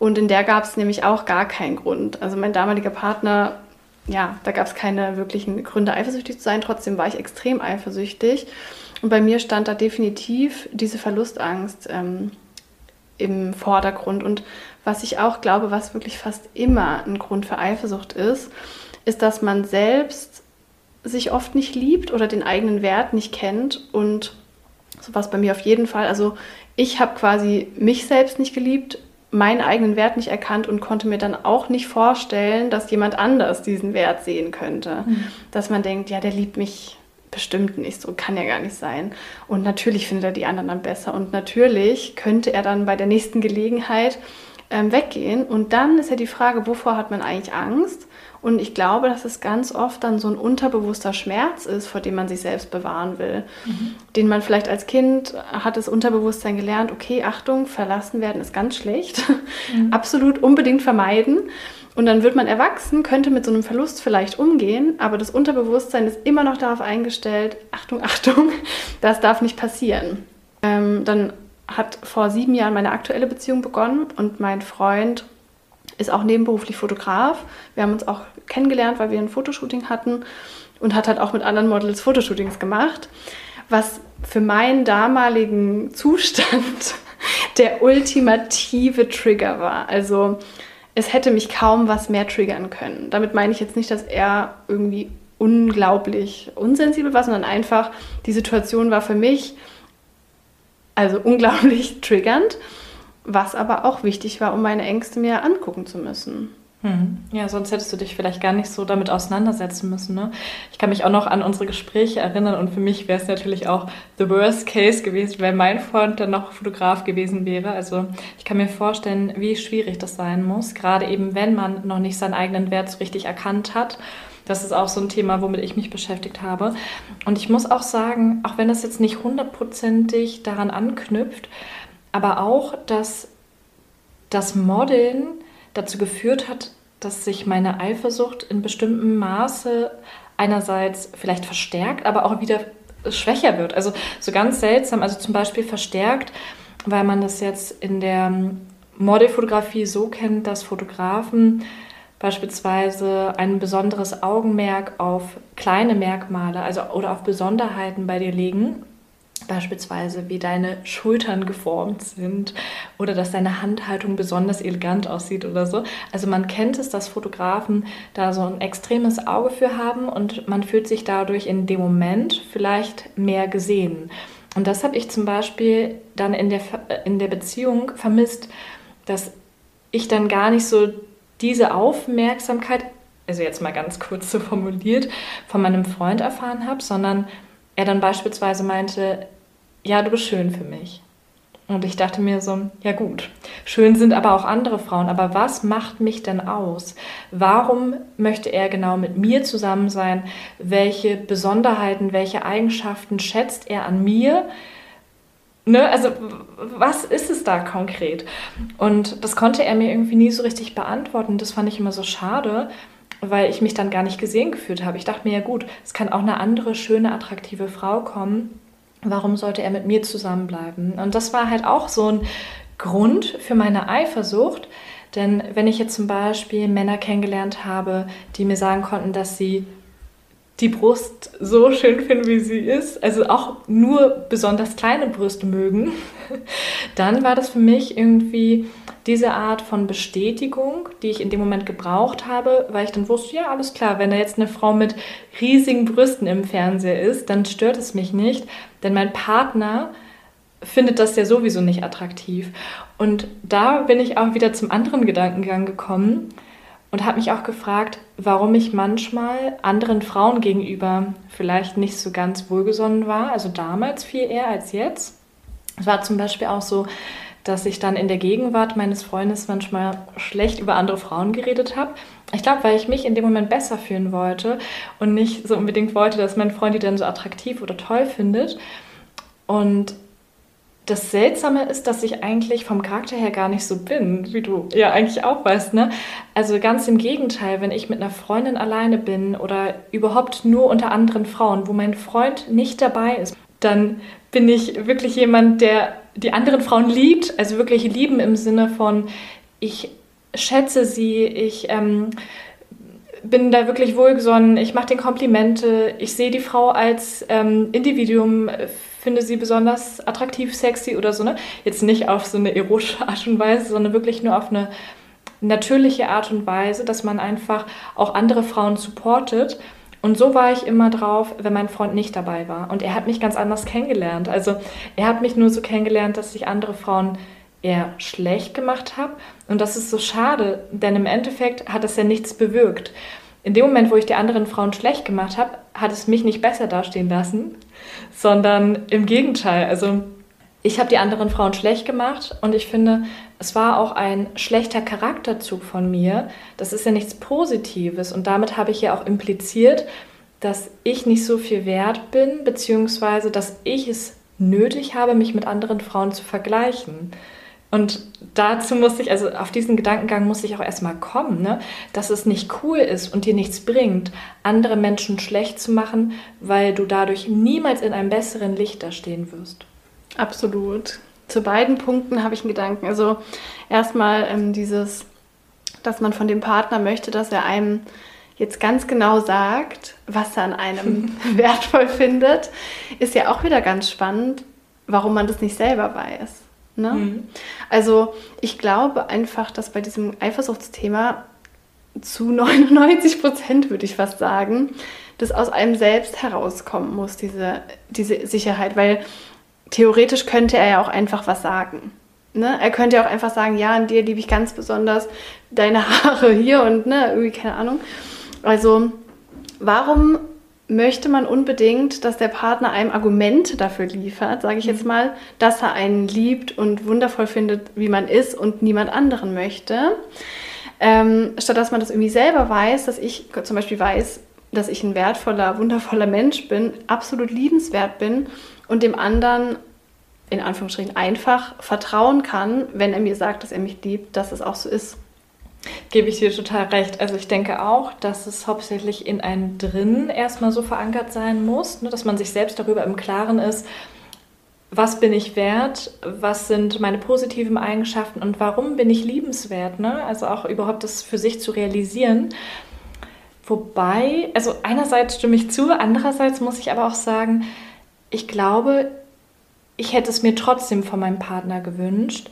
und in der gab es nämlich auch gar keinen Grund. Also mein damaliger Partner, ja, da gab es keine wirklichen Gründe, eifersüchtig zu sein. Trotzdem war ich extrem eifersüchtig. Und bei mir stand da definitiv diese Verlustangst ähm, im Vordergrund. Und was ich auch glaube, was wirklich fast immer ein Grund für Eifersucht ist, ist, dass man selbst sich oft nicht liebt oder den eigenen Wert nicht kennt. Und so war es bei mir auf jeden Fall. Also ich habe quasi mich selbst nicht geliebt, meinen eigenen Wert nicht erkannt und konnte mir dann auch nicht vorstellen, dass jemand anders diesen Wert sehen könnte. Mhm. Dass man denkt, ja, der liebt mich bestimmt nicht, so kann ja gar nicht sein. Und natürlich findet er die anderen dann besser. Und natürlich könnte er dann bei der nächsten Gelegenheit ähm, weggehen. Und dann ist ja die Frage, wovor hat man eigentlich Angst? Und ich glaube, dass es ganz oft dann so ein unterbewusster Schmerz ist, vor dem man sich selbst bewahren will. Mhm. Den man vielleicht als Kind hat das Unterbewusstsein gelernt, okay, Achtung, verlassen werden ist ganz schlecht. Mhm. Absolut unbedingt vermeiden. Und dann wird man erwachsen, könnte mit so einem Verlust vielleicht umgehen, aber das Unterbewusstsein ist immer noch darauf eingestellt, Achtung, Achtung, das darf nicht passieren. Ähm, dann hat vor sieben Jahren meine aktuelle Beziehung begonnen und mein Freund ist auch nebenberuflich Fotograf. Wir haben uns auch kennengelernt, weil wir ein Fotoshooting hatten und hat halt auch mit anderen Models Fotoshootings gemacht, was für meinen damaligen Zustand der ultimative Trigger war. Also es hätte mich kaum was mehr triggern können. Damit meine ich jetzt nicht, dass er irgendwie unglaublich unsensibel war, sondern einfach die Situation war für mich also unglaublich triggernd was aber auch wichtig war, um meine Ängste mir angucken zu müssen. Hm. Ja, sonst hättest du dich vielleicht gar nicht so damit auseinandersetzen müssen. Ne? Ich kann mich auch noch an unsere Gespräche erinnern und für mich wäre es natürlich auch the worst case gewesen, wenn mein Freund dann noch Fotograf gewesen wäre. Also ich kann mir vorstellen, wie schwierig das sein muss, gerade eben wenn man noch nicht seinen eigenen Wert so richtig erkannt hat. Das ist auch so ein Thema, womit ich mich beschäftigt habe. Und ich muss auch sagen, auch wenn das jetzt nicht hundertprozentig daran anknüpft, aber auch, dass das Modeln dazu geführt hat, dass sich meine Eifersucht in bestimmtem Maße einerseits vielleicht verstärkt, aber auch wieder schwächer wird. Also so ganz seltsam, also zum Beispiel verstärkt, weil man das jetzt in der Modelfotografie so kennt, dass Fotografen beispielsweise ein besonderes Augenmerk auf kleine Merkmale, also oder auf Besonderheiten bei dir legen Beispielsweise, wie deine Schultern geformt sind oder dass deine Handhaltung besonders elegant aussieht oder so. Also man kennt es, dass Fotografen da so ein extremes Auge für haben und man fühlt sich dadurch in dem Moment vielleicht mehr gesehen. Und das habe ich zum Beispiel dann in der, in der Beziehung vermisst, dass ich dann gar nicht so diese Aufmerksamkeit, also jetzt mal ganz kurz so formuliert, von meinem Freund erfahren habe, sondern er dann beispielsweise meinte, ja, du bist schön für mich. Und ich dachte mir so, ja gut, schön sind aber auch andere Frauen, aber was macht mich denn aus? Warum möchte er genau mit mir zusammen sein? Welche Besonderheiten, welche Eigenschaften schätzt er an mir? Ne? Also was ist es da konkret? Und das konnte er mir irgendwie nie so richtig beantworten. Das fand ich immer so schade, weil ich mich dann gar nicht gesehen gefühlt habe. Ich dachte mir, ja gut, es kann auch eine andere, schöne, attraktive Frau kommen warum sollte er mit mir zusammenbleiben? Und das war halt auch so ein Grund für meine Eifersucht. Denn wenn ich jetzt zum Beispiel Männer kennengelernt habe, die mir sagen konnten, dass sie die Brust so schön finden, wie sie ist, also auch nur besonders kleine Brüste mögen, dann war das für mich irgendwie diese Art von Bestätigung, die ich in dem Moment gebraucht habe, weil ich dann wusste, ja, alles klar, wenn da jetzt eine Frau mit riesigen Brüsten im Fernseher ist, dann stört es mich nicht, denn mein Partner findet das ja sowieso nicht attraktiv. Und da bin ich auch wieder zum anderen Gedankengang gekommen und habe mich auch gefragt, warum ich manchmal anderen Frauen gegenüber vielleicht nicht so ganz wohlgesonnen war, also damals viel eher als jetzt. Es war zum Beispiel auch so, dass ich dann in der Gegenwart meines Freundes manchmal schlecht über andere Frauen geredet habe. Ich glaube, weil ich mich in dem Moment besser fühlen wollte und nicht so unbedingt wollte, dass mein Freund die dann so attraktiv oder toll findet. Und das Seltsame ist, dass ich eigentlich vom Charakter her gar nicht so bin, wie du ja eigentlich auch weißt, ne? Also ganz im Gegenteil, wenn ich mit einer Freundin alleine bin oder überhaupt nur unter anderen Frauen, wo mein Freund nicht dabei ist, dann bin ich wirklich jemand, der die anderen Frauen liebt, also wirklich lieben im Sinne von, ich schätze sie, ich ähm, bin da wirklich wohlgesonnen, ich mache den Komplimente, ich sehe die Frau als ähm, Individuum, finde sie besonders attraktiv, sexy oder so, ne? Jetzt nicht auf so eine erotische Art und Weise, sondern wirklich nur auf eine natürliche Art und Weise, dass man einfach auch andere Frauen supportet. Und so war ich immer drauf, wenn mein Freund nicht dabei war. Und er hat mich ganz anders kennengelernt. Also er hat mich nur so kennengelernt, dass ich andere Frauen eher schlecht gemacht habe. Und das ist so schade, denn im Endeffekt hat es ja nichts bewirkt. In dem Moment, wo ich die anderen Frauen schlecht gemacht habe, hat es mich nicht besser dastehen lassen, sondern im Gegenteil. Also ich habe die anderen Frauen schlecht gemacht und ich finde, es war auch ein schlechter Charakterzug von mir. Das ist ja nichts Positives und damit habe ich ja auch impliziert, dass ich nicht so viel wert bin, beziehungsweise dass ich es nötig habe, mich mit anderen Frauen zu vergleichen. Und dazu muss ich, also auf diesen Gedankengang muss ich auch erstmal kommen, ne? dass es nicht cool ist und dir nichts bringt, andere Menschen schlecht zu machen, weil du dadurch niemals in einem besseren Licht dastehen wirst. Absolut. Zu beiden Punkten habe ich einen Gedanken. Also erstmal ähm, dieses, dass man von dem Partner möchte, dass er einem jetzt ganz genau sagt, was er an einem wertvoll findet, ist ja auch wieder ganz spannend, warum man das nicht selber weiß. Ne? Mhm. Also ich glaube einfach, dass bei diesem Eifersuchtsthema zu 99 Prozent, würde ich fast sagen, das aus einem selbst herauskommen muss, diese, diese Sicherheit. Weil theoretisch könnte er ja auch einfach was sagen. Ne? Er könnte ja auch einfach sagen, ja, an dir liebe ich ganz besonders deine Haare hier und ne, irgendwie keine Ahnung. Also warum möchte man unbedingt, dass der Partner einem Argumente dafür liefert, sage ich jetzt mhm. mal, dass er einen liebt und wundervoll findet, wie man ist und niemand anderen möchte. Ähm, statt dass man das irgendwie selber weiß, dass ich zum Beispiel weiß, dass ich ein wertvoller, wundervoller Mensch bin, absolut liebenswert bin und dem anderen in Anführungsstrichen einfach vertrauen kann, wenn er mir sagt, dass er mich liebt, dass es auch so ist. Gebe ich dir total recht. Also ich denke auch, dass es hauptsächlich in einem drin erstmal so verankert sein muss, ne, dass man sich selbst darüber im Klaren ist, was bin ich wert, was sind meine positiven Eigenschaften und warum bin ich liebenswert. Ne? Also auch überhaupt das für sich zu realisieren. Wobei, also einerseits stimme ich zu, andererseits muss ich aber auch sagen, ich glaube, ich hätte es mir trotzdem von meinem Partner gewünscht,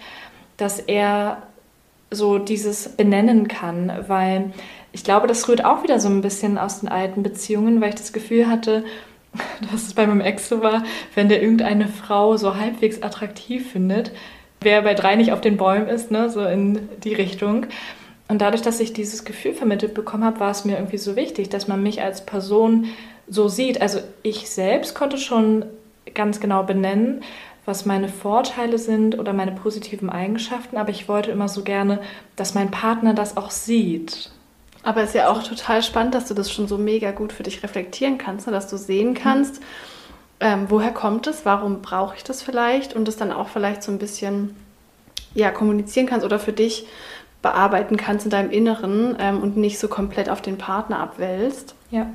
dass er so dieses benennen kann, weil ich glaube, das rührt auch wieder so ein bisschen aus den alten Beziehungen, weil ich das Gefühl hatte, dass es bei meinem Ex so war, wenn der irgendeine Frau so halbwegs attraktiv findet, wer bei drei nicht auf den Bäumen ist, ne, so in die Richtung. Und dadurch, dass ich dieses Gefühl vermittelt bekommen habe, war es mir irgendwie so wichtig, dass man mich als Person so sieht. Also ich selbst konnte schon ganz genau benennen, was meine Vorteile sind oder meine positiven Eigenschaften, aber ich wollte immer so gerne, dass mein Partner das auch sieht. Aber es ist ja auch total spannend, dass du das schon so mega gut für dich reflektieren kannst, ne? dass du sehen kannst, mhm. ähm, woher kommt es, warum brauche ich das vielleicht und das dann auch vielleicht so ein bisschen ja, kommunizieren kannst oder für dich bearbeiten kannst in deinem Inneren ähm, und nicht so komplett auf den Partner abwälzt. Ja,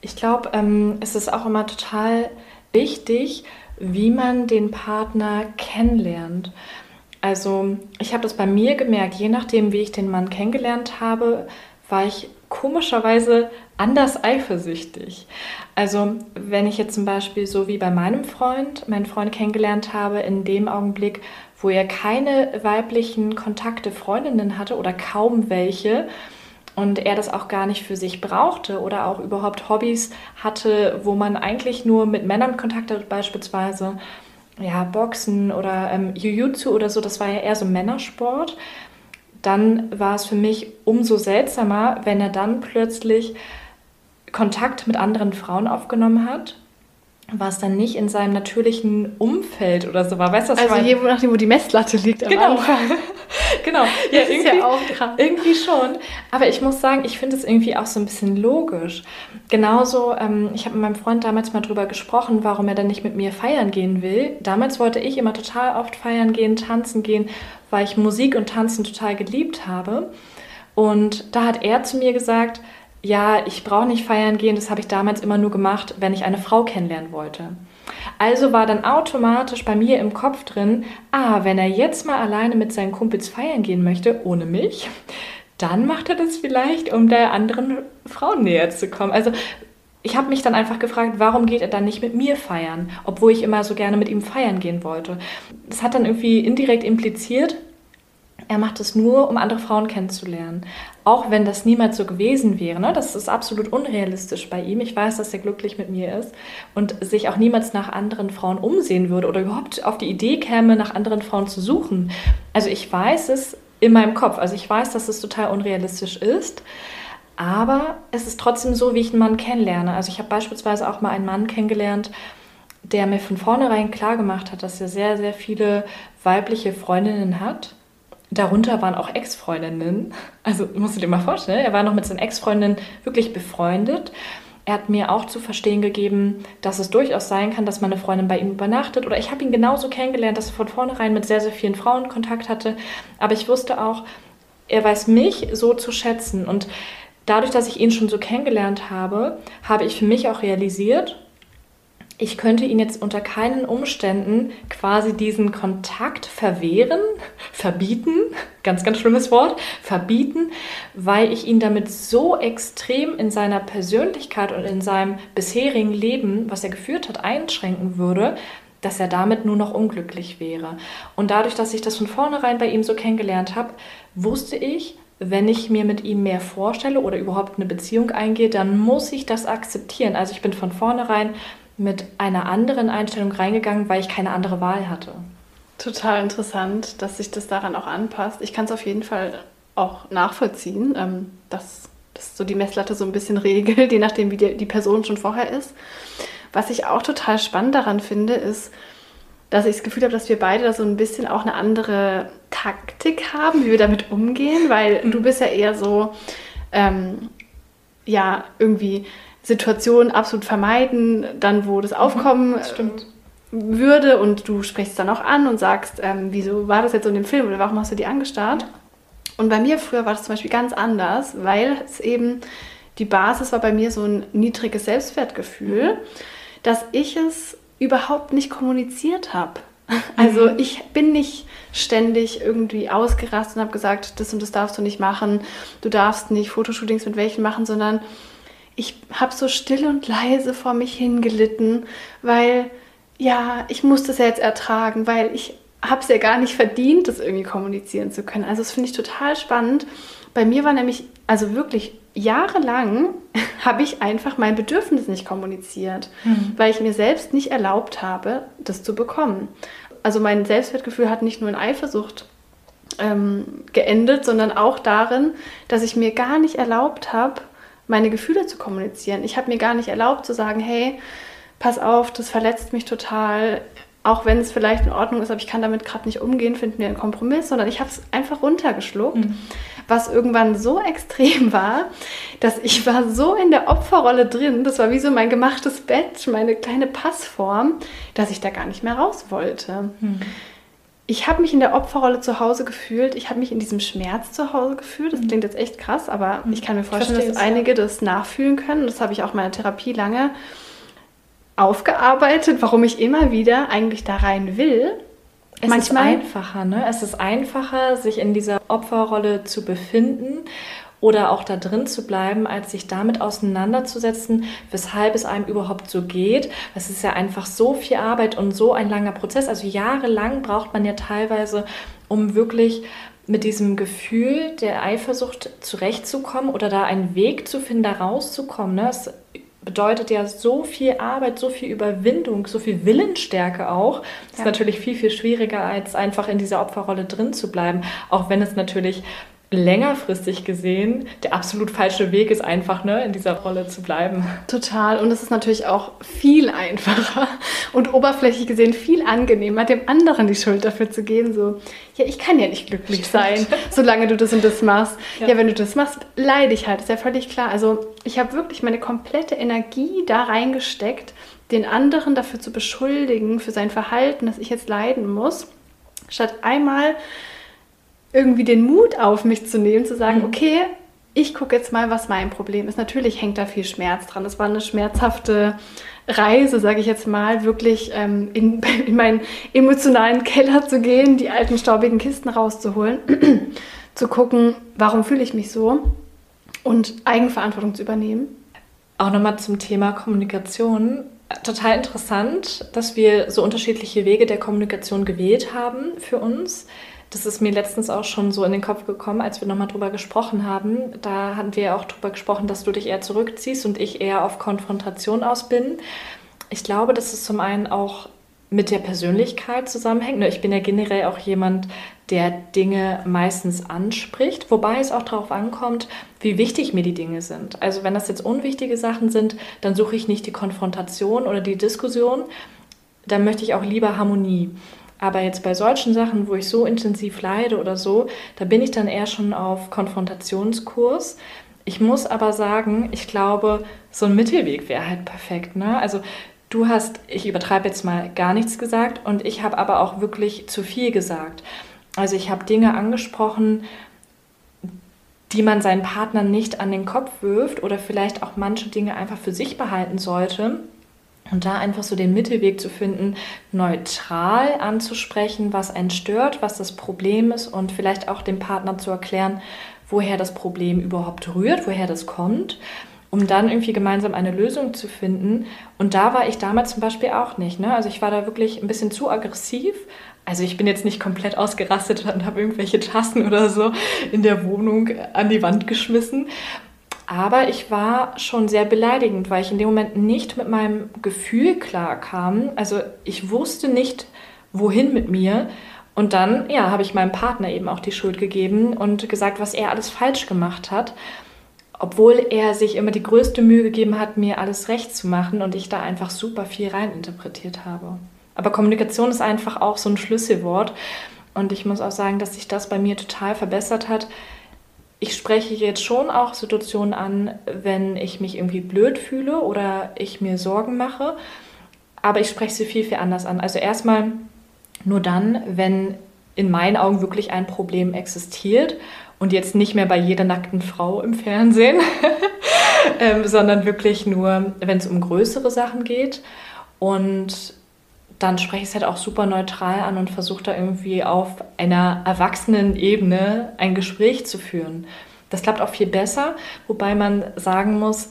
ich glaube, ähm, es ist auch immer total wichtig, wie man den Partner kennenlernt. Also ich habe das bei mir gemerkt, je nachdem, wie ich den Mann kennengelernt habe, war ich komischerweise anders eifersüchtig. Also wenn ich jetzt zum Beispiel so wie bei meinem Freund, meinen Freund kennengelernt habe, in dem Augenblick, wo er keine weiblichen Kontakte, Freundinnen hatte oder kaum welche, und er das auch gar nicht für sich brauchte oder auch überhaupt Hobbys hatte, wo man eigentlich nur mit Männern Kontakt hat, beispielsweise ja, Boxen oder ähm, Jiu-Jitsu oder so, das war ja eher so Männersport. Dann war es für mich umso seltsamer, wenn er dann plötzlich Kontakt mit anderen Frauen aufgenommen hat war es dann nicht in seinem natürlichen Umfeld oder so war. Weißt du, was also je nachdem, wo die Messlatte liegt am genau. Anfang. genau, ja, das irgendwie, ja auch dran. irgendwie schon. Aber ich muss sagen, ich finde es irgendwie auch so ein bisschen logisch. Genauso, ähm, ich habe mit meinem Freund damals mal drüber gesprochen, warum er dann nicht mit mir feiern gehen will. Damals wollte ich immer total oft feiern gehen, tanzen gehen, weil ich Musik und Tanzen total geliebt habe. Und da hat er zu mir gesagt, ja, ich brauche nicht feiern gehen, das habe ich damals immer nur gemacht, wenn ich eine Frau kennenlernen wollte. Also war dann automatisch bei mir im Kopf drin, ah, wenn er jetzt mal alleine mit seinen Kumpels feiern gehen möchte, ohne mich, dann macht er das vielleicht, um der anderen Frau näher zu kommen. Also ich habe mich dann einfach gefragt, warum geht er dann nicht mit mir feiern, obwohl ich immer so gerne mit ihm feiern gehen wollte. Das hat dann irgendwie indirekt impliziert, er macht es nur, um andere Frauen kennenzulernen. Auch wenn das niemals so gewesen wäre. Ne? Das ist absolut unrealistisch bei ihm. Ich weiß, dass er glücklich mit mir ist und sich auch niemals nach anderen Frauen umsehen würde oder überhaupt auf die Idee käme, nach anderen Frauen zu suchen. Also ich weiß es in meinem Kopf. Also ich weiß, dass es total unrealistisch ist. Aber es ist trotzdem so, wie ich einen Mann kennenlerne. Also ich habe beispielsweise auch mal einen Mann kennengelernt, der mir von vornherein klar gemacht hat, dass er sehr, sehr viele weibliche Freundinnen hat Darunter waren auch Ex-Freundinnen. Also musst du dir mal vorstellen, er war noch mit seinen Ex-Freundinnen wirklich befreundet. Er hat mir auch zu verstehen gegeben, dass es durchaus sein kann, dass meine Freundin bei ihm übernachtet. Oder ich habe ihn genauso kennengelernt, dass er von vornherein mit sehr, sehr vielen Frauen Kontakt hatte. Aber ich wusste auch, er weiß mich so zu schätzen. Und dadurch, dass ich ihn schon so kennengelernt habe, habe ich für mich auch realisiert, ich könnte ihn jetzt unter keinen Umständen quasi diesen Kontakt verwehren, verbieten, ganz, ganz schlimmes Wort, verbieten, weil ich ihn damit so extrem in seiner Persönlichkeit und in seinem bisherigen Leben, was er geführt hat, einschränken würde, dass er damit nur noch unglücklich wäre. Und dadurch, dass ich das von vornherein bei ihm so kennengelernt habe, wusste ich, wenn ich mir mit ihm mehr vorstelle oder überhaupt eine Beziehung eingehe, dann muss ich das akzeptieren. Also ich bin von vornherein mit einer anderen Einstellung reingegangen, weil ich keine andere Wahl hatte. Total interessant, dass sich das daran auch anpasst. Ich kann es auf jeden Fall auch nachvollziehen, ähm, dass, dass so die Messlatte so ein bisschen regelt, je nachdem, wie die, die Person schon vorher ist. Was ich auch total spannend daran finde, ist, dass ich das Gefühl habe, dass wir beide da so ein bisschen auch eine andere Taktik haben, wie wir damit umgehen, weil mhm. du bist ja eher so, ähm, ja, irgendwie Situationen absolut vermeiden, dann wo das mhm, Aufkommen das würde und du sprichst dann auch an und sagst, ähm, wieso war das jetzt so in dem Film oder warum hast du die angestarrt? Und bei mir früher war das zum Beispiel ganz anders, weil es eben die Basis war bei mir so ein niedriges Selbstwertgefühl, mhm. dass ich es überhaupt nicht kommuniziert habe. Also mhm. ich bin nicht ständig irgendwie ausgerastet und habe gesagt, das und das darfst du nicht machen, du darfst nicht Fotoshootings mit welchen machen, sondern ich habe so still und leise vor mich hingelitten, weil ja, ich muss das ja jetzt ertragen, weil ich habe es ja gar nicht verdient, das irgendwie kommunizieren zu können. Also das finde ich total spannend. Bei mir war nämlich, also wirklich jahrelang habe ich einfach mein Bedürfnis nicht kommuniziert, mhm. weil ich mir selbst nicht erlaubt habe, das zu bekommen. Also mein Selbstwertgefühl hat nicht nur in Eifersucht ähm, geendet, sondern auch darin, dass ich mir gar nicht erlaubt habe, meine Gefühle zu kommunizieren. Ich habe mir gar nicht erlaubt zu sagen, hey, pass auf, das verletzt mich total, auch wenn es vielleicht in Ordnung ist, aber ich kann damit gerade nicht umgehen, finden wir einen Kompromiss, sondern ich habe es einfach runtergeschluckt, mhm. was irgendwann so extrem war, dass ich war so in der Opferrolle drin, das war wie so mein gemachtes Bett, meine kleine Passform, dass ich da gar nicht mehr raus wollte. Mhm. Ich habe mich in der Opferrolle zu Hause gefühlt, ich habe mich in diesem Schmerz zu Hause gefühlt. Das mhm. klingt jetzt echt krass, aber mhm. ich kann mir vorstellen, dass einige das nachfühlen können. Das habe ich auch in meiner Therapie lange aufgearbeitet, warum ich immer wieder eigentlich da rein will. Es Manchmal ist einfacher, ne? Es ist einfacher, sich in dieser Opferrolle zu befinden oder auch da drin zu bleiben, als sich damit auseinanderzusetzen, weshalb es einem überhaupt so geht. Es ist ja einfach so viel Arbeit und so ein langer Prozess. Also jahrelang braucht man ja teilweise, um wirklich mit diesem Gefühl der Eifersucht zurechtzukommen oder da einen Weg zu finden, da rauszukommen. Ne? Es bedeutet ja so viel Arbeit, so viel Überwindung, so viel Willensstärke auch. Das ja. ist natürlich viel, viel schwieriger, als einfach in dieser Opferrolle drin zu bleiben. Auch wenn es natürlich längerfristig gesehen der absolut falsche Weg ist, einfach ne, in dieser Rolle zu bleiben. Total. Und es ist natürlich auch viel einfacher und oberflächlich gesehen viel angenehmer, dem anderen die Schuld dafür zu geben. So, ja, ich kann ja nicht glücklich sein, solange du das und das machst. Ja. ja, wenn du das machst, leide ich halt. Ist ja völlig klar. Also ich habe wirklich meine komplette Energie da reingesteckt, den anderen dafür zu beschuldigen, für sein Verhalten, dass ich jetzt leiden muss, statt einmal irgendwie den Mut auf mich zu nehmen, zu sagen, mhm. okay, ich gucke jetzt mal, was mein Problem ist. Natürlich hängt da viel Schmerz dran. Es war eine schmerzhafte Reise, sage ich jetzt mal, wirklich ähm, in, in meinen emotionalen Keller zu gehen, die alten staubigen Kisten rauszuholen, zu gucken, warum fühle ich mich so und Eigenverantwortung zu übernehmen. Auch nochmal zum Thema Kommunikation. Total interessant, dass wir so unterschiedliche Wege der Kommunikation gewählt haben für uns. Das ist mir letztens auch schon so in den Kopf gekommen, als wir nochmal drüber gesprochen haben. Da hatten wir auch drüber gesprochen, dass du dich eher zurückziehst und ich eher auf Konfrontation aus bin. Ich glaube, dass es zum einen auch mit der Persönlichkeit zusammenhängt. Ich bin ja generell auch jemand, der Dinge meistens anspricht, wobei es auch darauf ankommt, wie wichtig mir die Dinge sind. Also wenn das jetzt unwichtige Sachen sind, dann suche ich nicht die Konfrontation oder die Diskussion, dann möchte ich auch lieber Harmonie. Aber jetzt bei solchen Sachen, wo ich so intensiv leide oder so, da bin ich dann eher schon auf Konfrontationskurs. Ich muss aber sagen, ich glaube, so ein Mittelweg wäre halt perfekt. Ne? Also du hast, ich übertreibe jetzt mal, gar nichts gesagt und ich habe aber auch wirklich zu viel gesagt. Also ich habe Dinge angesprochen, die man seinen Partnern nicht an den Kopf wirft oder vielleicht auch manche Dinge einfach für sich behalten sollte und da einfach so den Mittelweg zu finden, neutral anzusprechen, was einen stört, was das Problem ist und vielleicht auch dem Partner zu erklären, woher das Problem überhaupt rührt, woher das kommt, um dann irgendwie gemeinsam eine Lösung zu finden. Und da war ich damals zum Beispiel auch nicht. Ne? Also ich war da wirklich ein bisschen zu aggressiv. Also ich bin jetzt nicht komplett ausgerastet und habe irgendwelche Tassen oder so in der Wohnung an die Wand geschmissen. Aber ich war schon sehr beleidigend, weil ich in dem Moment nicht mit meinem Gefühl klar kam. Also ich wusste nicht, wohin mit mir. Und dann, ja, habe ich meinem Partner eben auch die Schuld gegeben und gesagt, was er alles falsch gemacht hat. Obwohl er sich immer die größte Mühe gegeben hat, mir alles recht zu machen und ich da einfach super viel reininterpretiert habe. Aber Kommunikation ist einfach auch so ein Schlüsselwort. Und ich muss auch sagen, dass sich das bei mir total verbessert hat, ich spreche jetzt schon auch Situationen an, wenn ich mich irgendwie blöd fühle oder ich mir Sorgen mache. Aber ich spreche sie viel, viel anders an. Also erstmal nur dann, wenn in meinen Augen wirklich ein Problem existiert und jetzt nicht mehr bei jeder nackten Frau im Fernsehen, ähm, sondern wirklich nur, wenn es um größere Sachen geht. Und dann spreche ich es halt auch super neutral an und versuche da irgendwie auf einer erwachsenen Ebene ein Gespräch zu führen. Das klappt auch viel besser, wobei man sagen muss,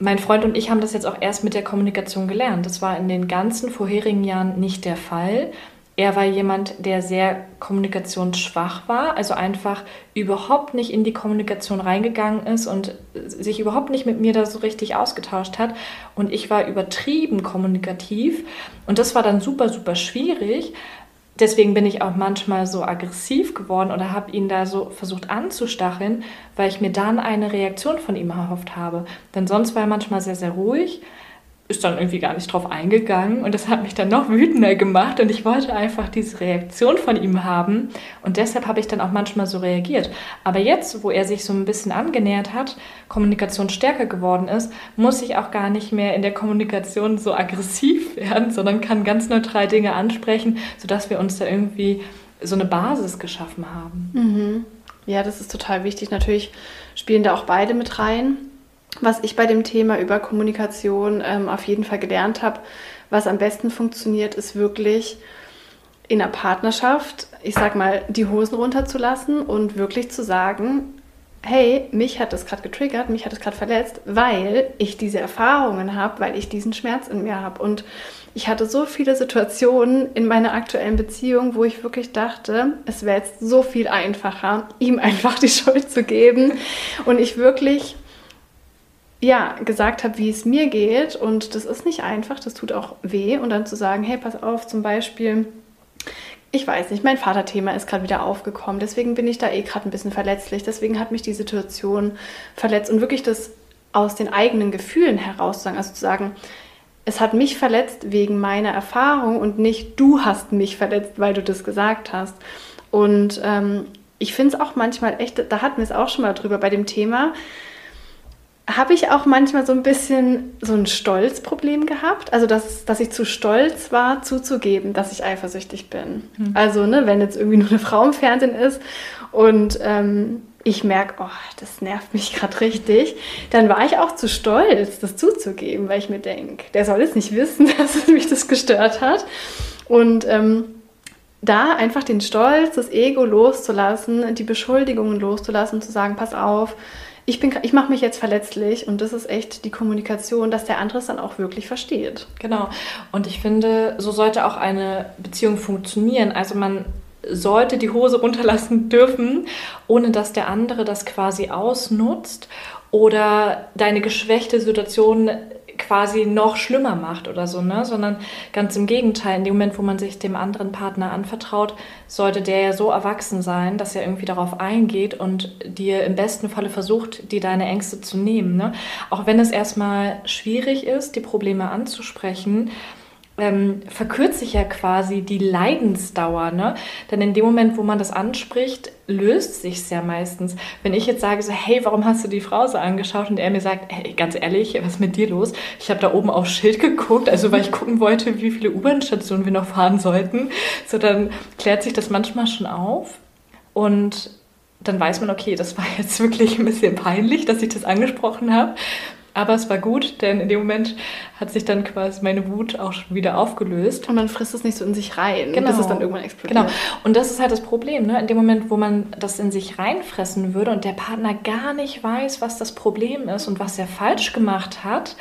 mein Freund und ich haben das jetzt auch erst mit der Kommunikation gelernt. Das war in den ganzen vorherigen Jahren nicht der Fall. Er war jemand, der sehr kommunikationsschwach war, also einfach überhaupt nicht in die Kommunikation reingegangen ist und sich überhaupt nicht mit mir da so richtig ausgetauscht hat. Und ich war übertrieben kommunikativ und das war dann super, super schwierig. Deswegen bin ich auch manchmal so aggressiv geworden oder habe ihn da so versucht anzustacheln, weil ich mir dann eine Reaktion von ihm erhofft habe. Denn sonst war er manchmal sehr, sehr ruhig ist dann irgendwie gar nicht drauf eingegangen und das hat mich dann noch wütender gemacht und ich wollte einfach diese Reaktion von ihm haben und deshalb habe ich dann auch manchmal so reagiert. Aber jetzt, wo er sich so ein bisschen angenähert hat, Kommunikation stärker geworden ist, muss ich auch gar nicht mehr in der Kommunikation so aggressiv werden, sondern kann ganz neutral Dinge ansprechen, sodass wir uns da irgendwie so eine Basis geschaffen haben. Mhm. Ja, das ist total wichtig. Natürlich spielen da auch beide mit rein was ich bei dem Thema über Kommunikation ähm, auf jeden Fall gelernt habe, was am besten funktioniert, ist wirklich in einer Partnerschaft, ich sag mal, die Hosen runterzulassen und wirklich zu sagen, hey, mich hat das gerade getriggert, mich hat das gerade verletzt, weil ich diese Erfahrungen habe, weil ich diesen Schmerz in mir habe. Und ich hatte so viele Situationen in meiner aktuellen Beziehung, wo ich wirklich dachte, es wäre jetzt so viel einfacher, ihm einfach die Schuld zu geben. Und ich wirklich ja, gesagt habe, wie es mir geht. Und das ist nicht einfach, das tut auch weh. Und dann zu sagen, hey, pass auf, zum Beispiel, ich weiß nicht, mein Vaterthema ist gerade wieder aufgekommen, deswegen bin ich da eh gerade ein bisschen verletzlich, deswegen hat mich die Situation verletzt. Und wirklich das aus den eigenen Gefühlen heraus zu sagen, also zu sagen, es hat mich verletzt wegen meiner Erfahrung und nicht du hast mich verletzt, weil du das gesagt hast. Und ähm, ich finde es auch manchmal echt, da hatten wir es auch schon mal drüber bei dem Thema, habe ich auch manchmal so ein bisschen so ein Stolzproblem gehabt. Also, dass, dass ich zu stolz war, zuzugeben, dass ich eifersüchtig bin. Mhm. Also, ne, wenn jetzt irgendwie nur eine Frau im Fernsehen ist und ähm, ich merke, oh, das nervt mich gerade richtig, dann war ich auch zu stolz, das zuzugeben, weil ich mir denke, der soll es nicht wissen, dass mich das gestört hat. Und ähm, da einfach den Stolz, das Ego loszulassen, die Beschuldigungen loszulassen, zu sagen, pass auf, ich, ich mache mich jetzt verletzlich und das ist echt die Kommunikation, dass der andere es dann auch wirklich versteht. Genau. Und ich finde, so sollte auch eine Beziehung funktionieren. Also man sollte die Hose runterlassen dürfen, ohne dass der andere das quasi ausnutzt oder deine geschwächte Situation quasi noch schlimmer macht oder so, ne? Sondern ganz im Gegenteil, in dem Moment, wo man sich dem anderen Partner anvertraut, sollte der ja so erwachsen sein, dass er irgendwie darauf eingeht und dir im besten Falle versucht, dir deine Ängste zu nehmen. Ne? Auch wenn es erstmal schwierig ist, die Probleme anzusprechen, ähm, verkürzt sich ja quasi die Leidensdauer. Ne? Denn in dem Moment, wo man das anspricht, löst sich ja meistens. Wenn ich jetzt sage so, hey, warum hast du die Frau so angeschaut? Und er mir sagt, hey, ganz ehrlich, was ist mit dir los? Ich habe da oben aufs Schild geguckt, also weil ich gucken wollte, wie viele U-Bahn-Stationen wir noch fahren sollten. So, dann klärt sich das manchmal schon auf. Und dann weiß man, okay, das war jetzt wirklich ein bisschen peinlich, dass ich das angesprochen habe. Aber es war gut, denn in dem Moment hat sich dann quasi meine Wut auch schon wieder aufgelöst. Und man frisst es nicht so in sich rein, genau. bis es dann irgendwann explodiert. Genau. Und das ist halt das Problem, ne? In dem Moment, wo man das in sich reinfressen würde und der Partner gar nicht weiß, was das Problem ist und was er falsch gemacht hat,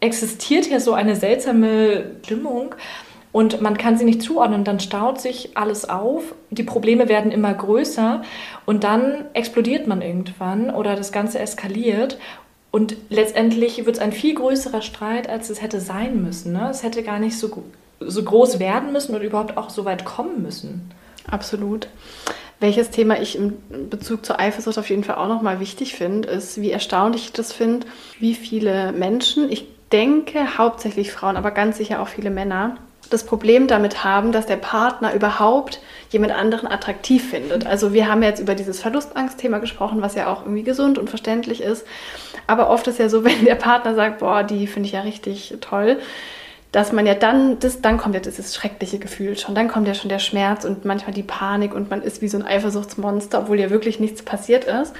existiert hier so eine seltsame Stimmung und man kann sie nicht zuordnen. Dann staut sich alles auf, die Probleme werden immer größer und dann explodiert man irgendwann oder das Ganze eskaliert und letztendlich wird es ein viel größerer Streit, als es hätte sein müssen. Ne? Es hätte gar nicht so, so groß werden müssen und überhaupt auch so weit kommen müssen. Absolut. Welches Thema ich im Bezug zur Eifersucht auf jeden Fall auch nochmal wichtig finde, ist, wie erstaunlich ich das finde, wie viele Menschen, ich denke hauptsächlich Frauen, aber ganz sicher auch viele Männer, das Problem damit haben, dass der Partner überhaupt jemand anderen attraktiv findet. Also wir haben jetzt über dieses Verlustangstthema gesprochen, was ja auch irgendwie gesund und verständlich ist. Aber oft ist ja so, wenn der Partner sagt, boah, die finde ich ja richtig toll, dass man ja dann, das, dann kommt ja dieses schreckliche Gefühl schon, dann kommt ja schon der Schmerz und manchmal die Panik und man ist wie so ein Eifersuchtsmonster, obwohl ja wirklich nichts passiert ist.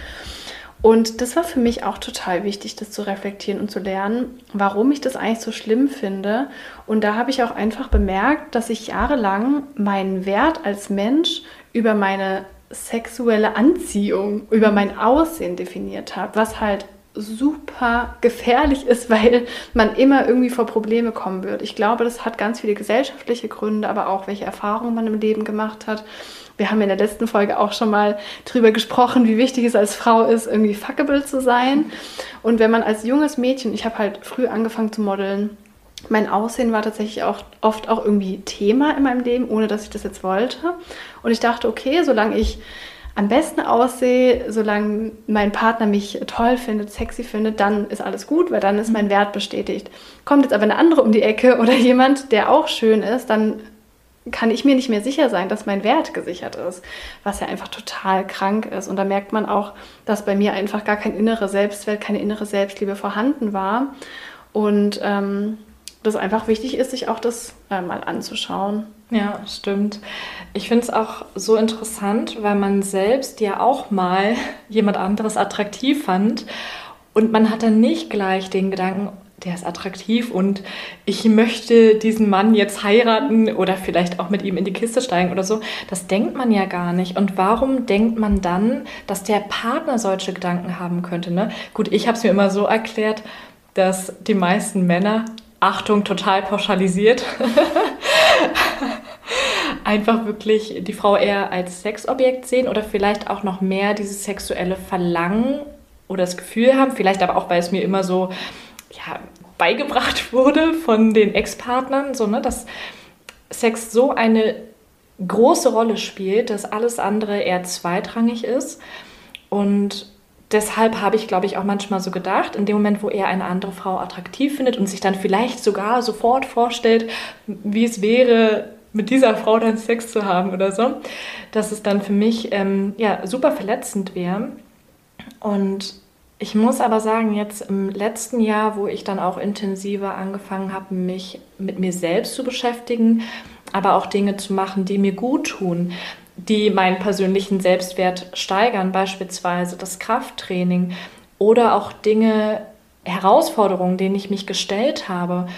Und das war für mich auch total wichtig, das zu reflektieren und zu lernen, warum ich das eigentlich so schlimm finde. Und da habe ich auch einfach bemerkt, dass ich jahrelang meinen Wert als Mensch über meine sexuelle Anziehung, über mein Aussehen definiert habe, was halt super gefährlich ist, weil man immer irgendwie vor Probleme kommen wird. Ich glaube, das hat ganz viele gesellschaftliche Gründe, aber auch welche Erfahrungen man im Leben gemacht hat. Wir haben in der letzten Folge auch schon mal drüber gesprochen, wie wichtig es als Frau ist, irgendwie fuckable zu sein. Und wenn man als junges Mädchen, ich habe halt früh angefangen zu modeln, mein Aussehen war tatsächlich auch oft auch irgendwie Thema in meinem Leben, ohne dass ich das jetzt wollte. Und ich dachte, okay, solange ich am besten aussehe, solange mein Partner mich toll findet, sexy findet, dann ist alles gut, weil dann ist mein Wert bestätigt. Kommt jetzt aber eine andere um die Ecke oder jemand, der auch schön ist, dann kann ich mir nicht mehr sicher sein, dass mein Wert gesichert ist, was ja einfach total krank ist. Und da merkt man auch, dass bei mir einfach gar kein innerer Selbstwert, keine innere Selbstliebe vorhanden war. Und ähm, das einfach wichtig ist, sich auch das äh, mal anzuschauen. Ja, stimmt. Ich finde es auch so interessant, weil man selbst ja auch mal jemand anderes attraktiv fand und man hat dann nicht gleich den Gedanken, der ist attraktiv und ich möchte diesen Mann jetzt heiraten oder vielleicht auch mit ihm in die Kiste steigen oder so. Das denkt man ja gar nicht. Und warum denkt man dann, dass der Partner solche Gedanken haben könnte? Ne? Gut, ich habe es mir immer so erklärt, dass die meisten Männer, Achtung, total pauschalisiert, einfach wirklich die Frau eher als Sexobjekt sehen oder vielleicht auch noch mehr dieses sexuelle Verlangen oder das Gefühl haben, vielleicht aber auch, weil es mir immer so ja, beigebracht wurde von den Ex-Partnern, so, ne, dass Sex so eine große Rolle spielt, dass alles andere eher zweitrangig ist. Und deshalb habe ich, glaube ich, auch manchmal so gedacht, in dem Moment, wo er eine andere Frau attraktiv findet und sich dann vielleicht sogar sofort vorstellt, wie es wäre, mit dieser Frau dann Sex zu haben oder so, dass es dann für mich ähm, ja, super verletzend wäre. Und ich muss aber sagen, jetzt im letzten Jahr, wo ich dann auch intensiver angefangen habe, mich mit mir selbst zu beschäftigen, aber auch Dinge zu machen, die mir gut tun, die meinen persönlichen Selbstwert steigern, beispielsweise das Krafttraining oder auch Dinge, Herausforderungen, denen ich mich gestellt habe,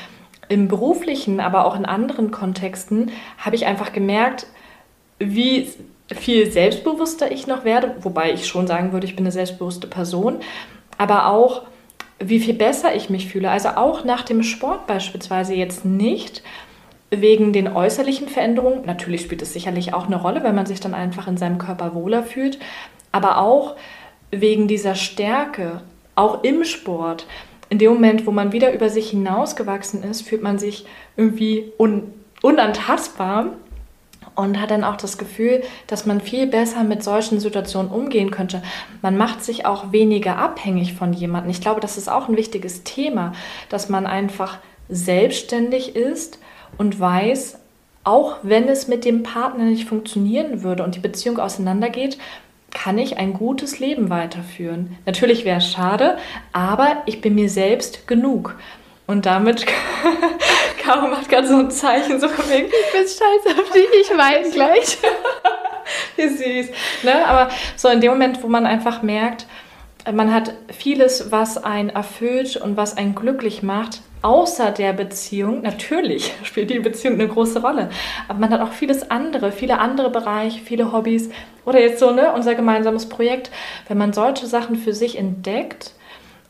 im beruflichen, aber auch in anderen Kontexten, habe ich einfach gemerkt, wie viel selbstbewusster ich noch werde, wobei ich schon sagen würde, ich bin eine selbstbewusste Person, aber auch wie viel besser ich mich fühle. Also auch nach dem Sport beispielsweise jetzt nicht wegen den äußerlichen Veränderungen. Natürlich spielt es sicherlich auch eine Rolle, wenn man sich dann einfach in seinem Körper wohler fühlt, aber auch wegen dieser Stärke, auch im Sport. In dem Moment, wo man wieder über sich hinausgewachsen ist, fühlt man sich irgendwie un unantastbar und hat dann auch das Gefühl, dass man viel besser mit solchen Situationen umgehen könnte. Man macht sich auch weniger abhängig von jemandem. Ich glaube, das ist auch ein wichtiges Thema, dass man einfach selbstständig ist und weiß, auch wenn es mit dem Partner nicht funktionieren würde und die Beziehung auseinandergeht, kann ich ein gutes Leben weiterführen. Natürlich wäre es schade, aber ich bin mir selbst genug. Und damit, Caro macht gerade so ein Zeichen, so von wegen, ich bin stolz auf dich, ich weine gleich. Wie süß. Ne? Aber so in dem Moment, wo man einfach merkt, man hat vieles, was einen erfüllt und was einen glücklich macht, außer der Beziehung. Natürlich spielt die Beziehung eine große Rolle, aber man hat auch vieles andere, viele andere Bereiche, viele Hobbys oder jetzt so ne, unser gemeinsames Projekt. Wenn man solche Sachen für sich entdeckt,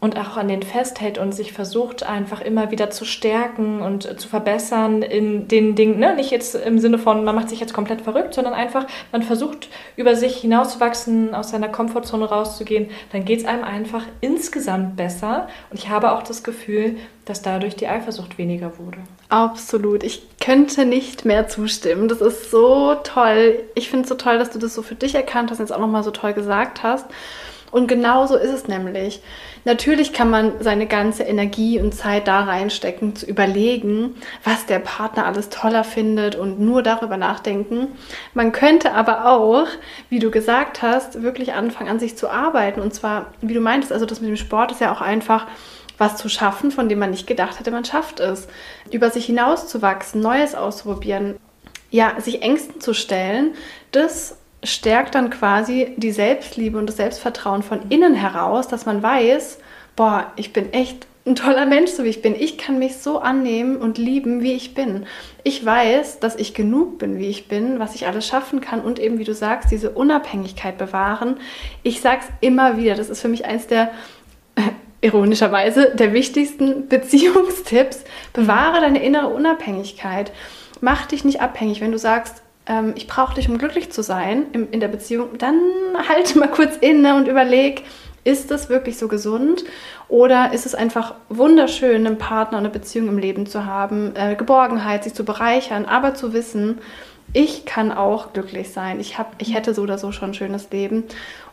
und auch an den festhält und sich versucht einfach immer wieder zu stärken und zu verbessern in den Dingen, ne? nicht jetzt im Sinne von, man macht sich jetzt komplett verrückt, sondern einfach, man versucht über sich hinauszuwachsen, aus seiner Komfortzone rauszugehen, dann geht es einem einfach insgesamt besser und ich habe auch das Gefühl, dass dadurch die Eifersucht weniger wurde. Absolut. Ich könnte nicht mehr zustimmen. Das ist so toll. Ich finde es so toll, dass du das so für dich erkannt hast und jetzt auch nochmal so toll gesagt hast. Und genau so ist es nämlich. Natürlich kann man seine ganze Energie und Zeit da reinstecken, zu überlegen, was der Partner alles toller findet und nur darüber nachdenken. Man könnte aber auch, wie du gesagt hast, wirklich anfangen, an sich zu arbeiten. Und zwar, wie du meintest, also das mit dem Sport ist ja auch einfach was zu schaffen, von dem man nicht gedacht hätte, man schafft es. Über sich hinauszuwachsen, Neues auszuprobieren, ja, sich Ängsten zu stellen, das stärkt dann quasi die Selbstliebe und das Selbstvertrauen von innen heraus, dass man weiß, boah, ich bin echt ein toller Mensch, so wie ich bin. Ich kann mich so annehmen und lieben, wie ich bin. Ich weiß, dass ich genug bin, wie ich bin, was ich alles schaffen kann und eben, wie du sagst, diese Unabhängigkeit bewahren. Ich sag's immer wieder, das ist für mich eins der ironischerweise der wichtigsten Beziehungstipps. Bewahre deine innere Unabhängigkeit. Mach dich nicht abhängig, wenn du sagst, ähm, ich brauche dich, um glücklich zu sein im, in der Beziehung, dann halte mal kurz inne und überleg, ist das wirklich so gesund oder ist es einfach wunderschön, einen Partner, eine Beziehung im Leben zu haben, äh, Geborgenheit, sich zu bereichern, aber zu wissen, ich kann auch glücklich sein. Ich, hab, ich hätte so oder so schon ein schönes Leben.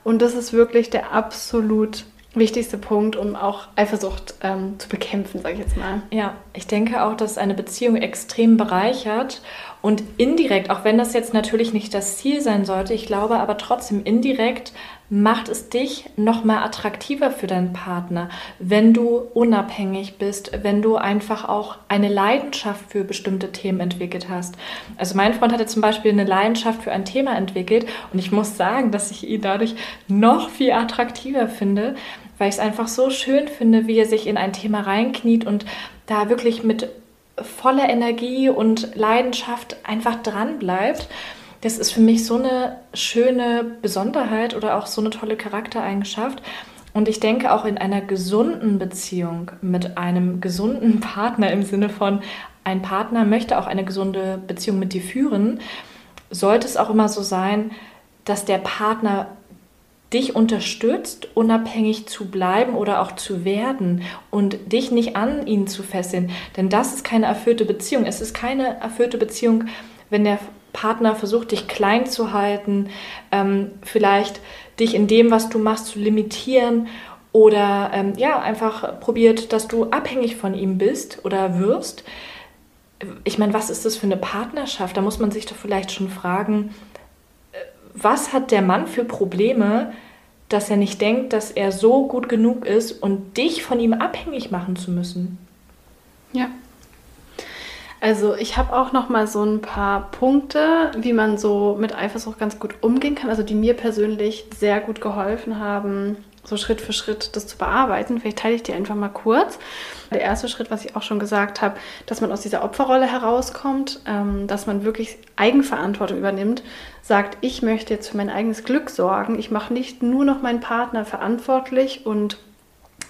Und das ist wirklich der absolut wichtigste Punkt, um auch Eifersucht ähm, zu bekämpfen, sage ich jetzt mal. Ja, ich denke auch, dass eine Beziehung extrem bereichert und indirekt, auch wenn das jetzt natürlich nicht das Ziel sein sollte, ich glaube aber trotzdem indirekt macht es dich noch mal attraktiver für deinen Partner, wenn du unabhängig bist, wenn du einfach auch eine Leidenschaft für bestimmte Themen entwickelt hast. Also mein Freund hatte zum Beispiel eine Leidenschaft für ein Thema entwickelt und ich muss sagen, dass ich ihn dadurch noch viel attraktiver finde, weil ich es einfach so schön finde, wie er sich in ein Thema reinkniet und da wirklich mit voller Energie und Leidenschaft einfach dran bleibt. Das ist für mich so eine schöne Besonderheit oder auch so eine tolle Charaktereigenschaft. Und ich denke auch in einer gesunden Beziehung mit einem gesunden Partner im Sinne von, ein Partner möchte auch eine gesunde Beziehung mit dir führen, sollte es auch immer so sein, dass der Partner dich unterstützt, unabhängig zu bleiben oder auch zu werden und dich nicht an ihn zu fesseln. Denn das ist keine erfüllte Beziehung. Es ist keine erfüllte Beziehung, wenn der Partner versucht, dich klein zu halten, ähm, vielleicht dich in dem, was du machst, zu limitieren oder ähm, ja, einfach probiert, dass du abhängig von ihm bist oder wirst. Ich meine, was ist das für eine Partnerschaft? Da muss man sich doch vielleicht schon fragen, was hat der Mann für Probleme, dass er nicht denkt, dass er so gut genug ist und dich von ihm abhängig machen zu müssen? Ja. Also ich habe auch noch mal so ein paar Punkte, wie man so mit Eifersucht ganz gut umgehen kann, also die mir persönlich sehr gut geholfen haben, so Schritt für Schritt das zu bearbeiten. Vielleicht teile ich die einfach mal kurz. Der erste Schritt, was ich auch schon gesagt habe, dass man aus dieser Opferrolle herauskommt, ähm, dass man wirklich Eigenverantwortung übernimmt, sagt, ich möchte jetzt für mein eigenes Glück sorgen. Ich mache nicht nur noch meinen Partner verantwortlich und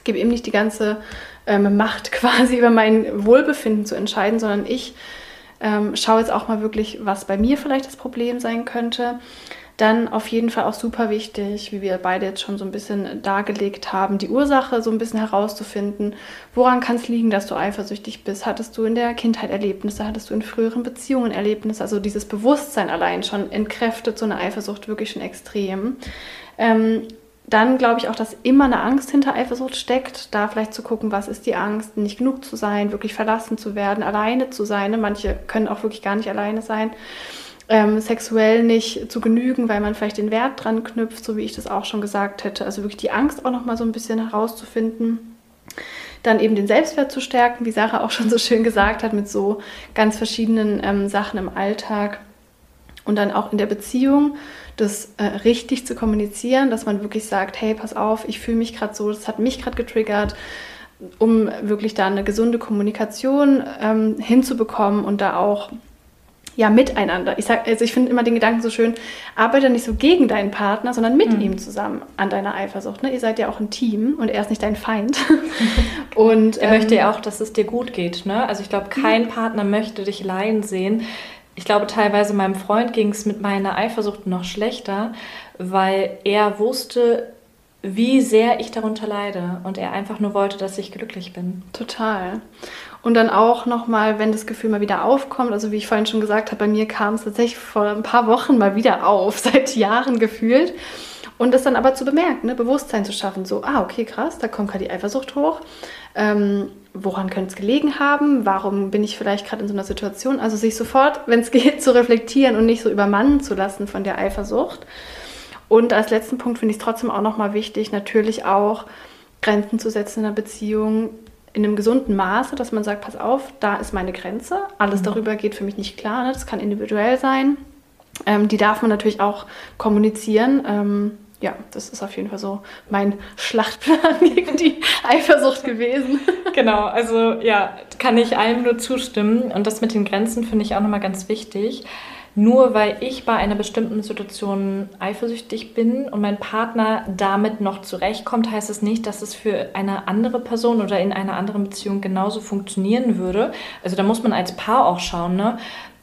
gebe ihm nicht die ganze ähm, Macht quasi über mein Wohlbefinden zu entscheiden, sondern ich ähm, schaue jetzt auch mal wirklich, was bei mir vielleicht das Problem sein könnte dann auf jeden Fall auch super wichtig, wie wir beide jetzt schon so ein bisschen dargelegt haben, die Ursache so ein bisschen herauszufinden. Woran kann es liegen, dass du eifersüchtig bist? Hattest du in der Kindheit Erlebnisse? Hattest du in früheren Beziehungen Erlebnisse? Also dieses Bewusstsein allein schon entkräftet so eine Eifersucht wirklich schon extrem. Ähm, dann glaube ich auch, dass immer eine Angst hinter Eifersucht steckt. Da vielleicht zu gucken, was ist die Angst, nicht genug zu sein, wirklich verlassen zu werden, alleine zu sein. Manche können auch wirklich gar nicht alleine sein ähm, sexuell nicht zu genügen, weil man vielleicht den Wert dran knüpft, so wie ich das auch schon gesagt hätte. Also wirklich die Angst auch noch mal so ein bisschen herauszufinden. Dann eben den Selbstwert zu stärken, wie Sarah auch schon so schön gesagt hat, mit so ganz verschiedenen ähm, Sachen im Alltag. Und dann auch in der Beziehung das äh, richtig zu kommunizieren, dass man wirklich sagt, hey, pass auf, ich fühle mich gerade so, das hat mich gerade getriggert, um wirklich da eine gesunde Kommunikation ähm, hinzubekommen und da auch ja miteinander. Ich sag, also ich finde immer den Gedanken so schön, arbeite nicht so gegen deinen Partner, sondern mit mhm. ihm zusammen an deiner Eifersucht. Ne? Ihr seid ja auch ein Team und er ist nicht dein Feind. und er ähm, möchte ja auch, dass es dir gut geht. Ne? Also ich glaube, kein mhm. Partner möchte dich leiden sehen. Ich glaube, teilweise meinem Freund ging es mit meiner Eifersucht noch schlechter, weil er wusste, wie sehr ich darunter leide und er einfach nur wollte, dass ich glücklich bin. Total. Und dann auch nochmal, wenn das Gefühl mal wieder aufkommt, also wie ich vorhin schon gesagt habe, bei mir kam es tatsächlich vor ein paar Wochen mal wieder auf, seit Jahren gefühlt. Und das dann aber zu bemerken, ne? Bewusstsein zu schaffen, so, ah, okay, krass, da kommt gerade die Eifersucht hoch. Ähm, woran könnte es gelegen haben? Warum bin ich vielleicht gerade in so einer Situation? Also sich sofort, wenn es geht, zu reflektieren und nicht so übermannen zu lassen von der Eifersucht. Und als letzten Punkt finde ich es trotzdem auch nochmal wichtig, natürlich auch Grenzen zu setzen in einer Beziehung, in einem gesunden Maße, dass man sagt, pass auf, da ist meine Grenze. Alles mhm. darüber geht für mich nicht klar. Ne? Das kann individuell sein. Ähm, die darf man natürlich auch kommunizieren. Ähm, ja, das ist auf jeden Fall so mein Schlachtplan gegen die Eifersucht gewesen. Genau, also ja, kann ich allem nur zustimmen. Und das mit den Grenzen finde ich auch nochmal ganz wichtig. Nur weil ich bei einer bestimmten Situation eifersüchtig bin und mein Partner damit noch zurechtkommt, heißt es nicht, dass es für eine andere Person oder in einer anderen Beziehung genauso funktionieren würde. Also da muss man als Paar auch schauen, ne?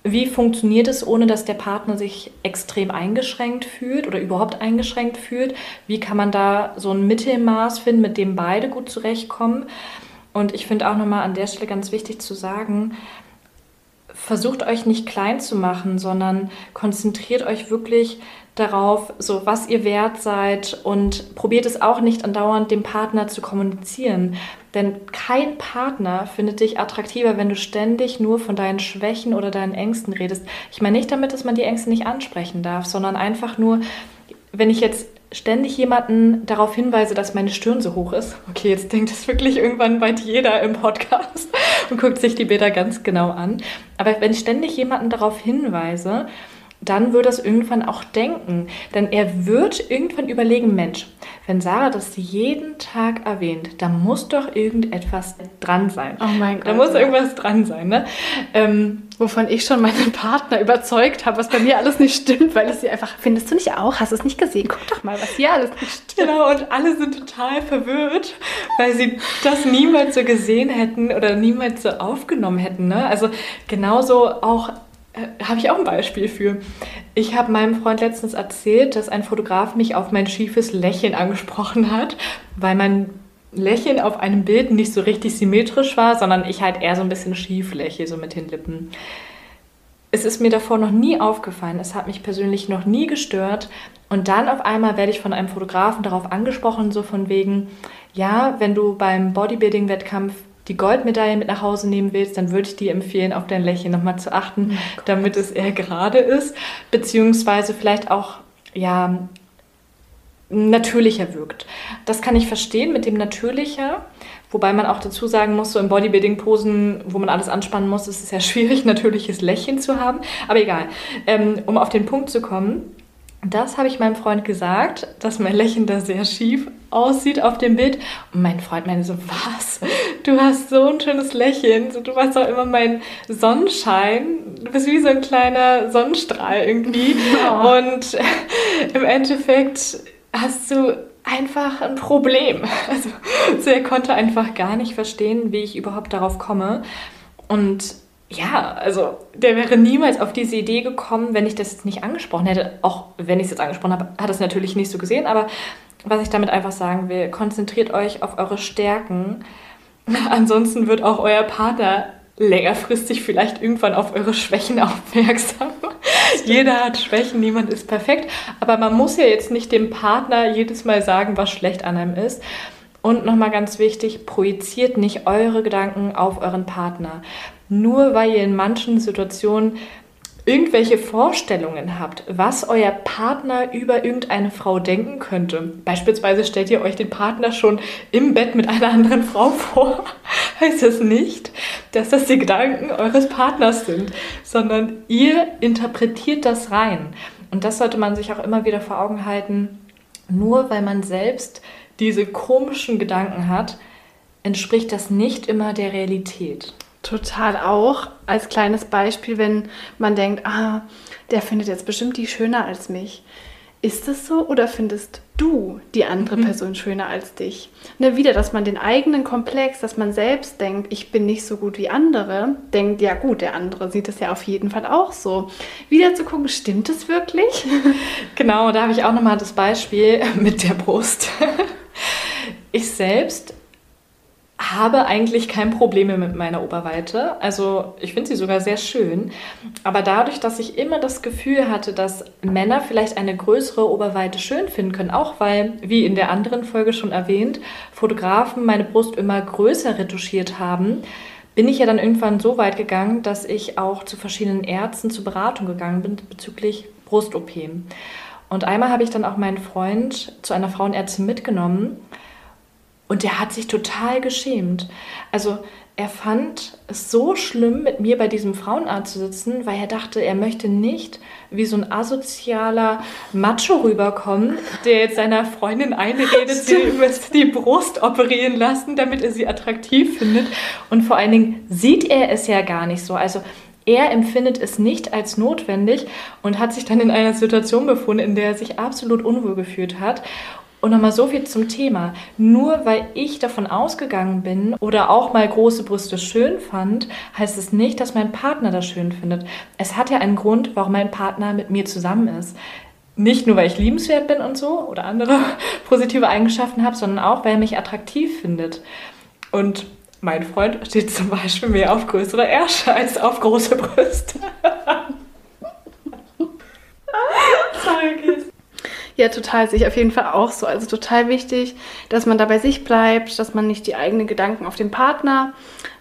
Wie funktioniert es, ohne dass der Partner sich extrem eingeschränkt fühlt oder überhaupt eingeschränkt fühlt? Wie kann man da so ein Mittelmaß finden, mit dem beide gut zurechtkommen? Und ich finde auch nochmal an der Stelle ganz wichtig zu sagen, versucht euch nicht klein zu machen, sondern konzentriert euch wirklich darauf, so was ihr wert seid und probiert es auch nicht andauernd dem Partner zu kommunizieren. Denn kein Partner findet dich attraktiver, wenn du ständig nur von deinen Schwächen oder deinen Ängsten redest. Ich meine nicht damit, dass man die Ängste nicht ansprechen darf, sondern einfach nur, wenn ich jetzt ständig jemanden darauf hinweise, dass meine Stirn so hoch ist. Okay, jetzt denkt es wirklich irgendwann bald jeder im Podcast und guckt sich die Bilder ganz genau an. Aber wenn ich ständig jemanden darauf hinweise, dann wird das irgendwann auch denken. Denn er wird irgendwann überlegen, Mensch, wenn Sarah das jeden Tag erwähnt, da muss doch irgendetwas dran sein. Oh mein Gott. Da muss irgendwas dran sein, ne? Ähm, Wovon ich schon meinen Partner überzeugt habe, was bei mir alles nicht stimmt, weil es sie einfach, findest du nicht auch? Hast du es nicht gesehen? Guck doch mal, was hier alles nicht stimmt. Genau, und alle sind total verwirrt, weil sie das niemals so gesehen hätten oder niemals so aufgenommen hätten. Ne? Also genauso auch äh, habe ich auch ein Beispiel für. Ich habe meinem Freund letztens erzählt, dass ein Fotograf mich auf mein schiefes Lächeln angesprochen hat, weil mein Lächeln auf einem Bild nicht so richtig symmetrisch war, sondern ich halt eher so ein bisschen schief lächle, so mit den Lippen. Es ist mir davor noch nie aufgefallen, es hat mich persönlich noch nie gestört. Und dann auf einmal werde ich von einem Fotografen darauf angesprochen, so von wegen, ja, wenn du beim Bodybuilding-Wettkampf die Goldmedaille mit nach Hause nehmen willst, dann würde ich dir empfehlen, auf dein Lächeln nochmal zu achten, oh damit es eher gerade ist, beziehungsweise vielleicht auch, ja, natürlicher wirkt. Das kann ich verstehen mit dem natürlicher, wobei man auch dazu sagen muss, so in Bodybuilding-Posen, wo man alles anspannen muss, ist es ja schwierig, natürliches Lächeln zu haben. Aber egal, ähm, um auf den Punkt zu kommen, das habe ich meinem Freund gesagt, dass mein Lächeln da sehr schief aussieht auf dem Bild. Und mein Freund meinte so, was? Du hast so ein schönes Lächeln. Du warst doch immer mein Sonnenschein. Du bist wie so ein kleiner Sonnenstrahl irgendwie. Oh. Und im Endeffekt hast du einfach ein Problem. Also, also er konnte einfach gar nicht verstehen, wie ich überhaupt darauf komme. Und ja, also der wäre niemals auf diese Idee gekommen, wenn ich das jetzt nicht angesprochen hätte. Auch wenn ich es jetzt angesprochen habe, hat es natürlich nicht so gesehen. Aber was ich damit einfach sagen will, konzentriert euch auf eure Stärken. Ansonsten wird auch euer Partner längerfristig vielleicht irgendwann auf eure Schwächen aufmerksam. Jeder hat Schwächen, niemand ist perfekt. Aber man muss ja jetzt nicht dem Partner jedes Mal sagen, was schlecht an einem ist. Und nochmal ganz wichtig, projiziert nicht eure Gedanken auf euren Partner. Nur weil ihr in manchen Situationen irgendwelche Vorstellungen habt, was euer Partner über irgendeine Frau denken könnte. Beispielsweise stellt ihr euch den Partner schon im Bett mit einer anderen Frau vor, heißt das nicht, dass das die Gedanken eures Partners sind, sondern ihr interpretiert das rein. Und das sollte man sich auch immer wieder vor Augen halten. Nur weil man selbst diese komischen Gedanken hat, entspricht das nicht immer der Realität. Total auch. Als kleines Beispiel, wenn man denkt, ah, der findet jetzt bestimmt die schöner als mich. Ist es so oder findest du die andere mhm. Person schöner als dich? Ne, wieder, dass man den eigenen Komplex, dass man selbst denkt, ich bin nicht so gut wie andere, denkt, ja gut, der andere sieht es ja auf jeden Fall auch so. Wieder zu gucken, stimmt es wirklich? Genau, da habe ich auch nochmal das Beispiel mit der Brust. Ich selbst habe eigentlich kein Problem mit meiner Oberweite. Also ich finde sie sogar sehr schön. Aber dadurch, dass ich immer das Gefühl hatte, dass Männer vielleicht eine größere Oberweite schön finden können, auch weil, wie in der anderen Folge schon erwähnt, Fotografen meine Brust immer größer retuschiert haben, bin ich ja dann irgendwann so weit gegangen, dass ich auch zu verschiedenen Ärzten zur Beratung gegangen bin bezüglich Brust-OP. Und einmal habe ich dann auch meinen Freund zu einer Frauenärztin mitgenommen und der hat sich total geschämt. Also er fand es so schlimm, mit mir bei diesem Frauenarzt zu sitzen, weil er dachte, er möchte nicht wie so ein asozialer Macho rüberkommen, der jetzt seiner Freundin einredet, sie müsste die Brust operieren lassen, damit er sie attraktiv findet. Und vor allen Dingen sieht er es ja gar nicht so. Also er empfindet es nicht als notwendig und hat sich dann in einer Situation befunden, in der er sich absolut unwohl gefühlt hat. Und nochmal so viel zum Thema. Nur weil ich davon ausgegangen bin oder auch mal große Brüste schön fand, heißt es nicht, dass mein Partner das schön findet. Es hat ja einen Grund, warum mein Partner mit mir zusammen ist. Nicht nur, weil ich liebenswert bin und so oder andere positive Eigenschaften habe, sondern auch, weil er mich attraktiv findet. Und Mein Freund steht zum Beispiel mehr auf größere Ärsche als auf große Brüste. Sorry, ja, total. Sehe ich auf jeden Fall auch so. Also total wichtig, dass man da bei sich bleibt, dass man nicht die eigenen Gedanken auf den Partner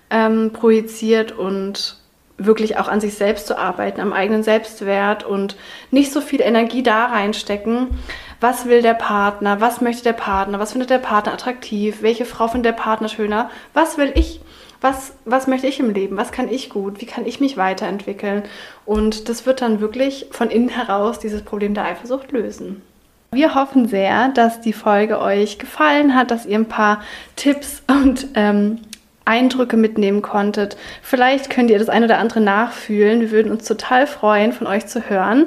ähm, projiziert und wirklich auch an sich selbst zu arbeiten, am eigenen Selbstwert und nicht so viel Energie da reinstecken. Was will der Partner? Was möchte der Partner? Was findet der Partner attraktiv? Welche Frau findet der Partner schöner? Was will ich? Was, was möchte ich im Leben? Was kann ich gut? Wie kann ich mich weiterentwickeln? Und das wird dann wirklich von innen heraus dieses Problem der Eifersucht lösen. Wir hoffen sehr, dass die Folge euch gefallen hat, dass ihr ein paar Tipps und ähm, Eindrücke mitnehmen konntet. Vielleicht könnt ihr das ein oder andere nachfühlen. Wir würden uns total freuen, von euch zu hören.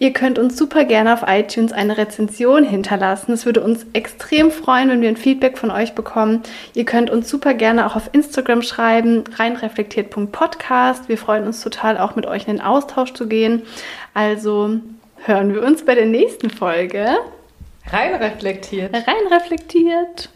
Ihr könnt uns super gerne auf iTunes eine Rezension hinterlassen. Es würde uns extrem freuen, wenn wir ein Feedback von euch bekommen. Ihr könnt uns super gerne auch auf Instagram schreiben, reinreflektiert.podcast. Wir freuen uns total, auch mit euch in den Austausch zu gehen. Also hören wir uns bei der nächsten Folge. Rein reflektiert. Rein reflektiert.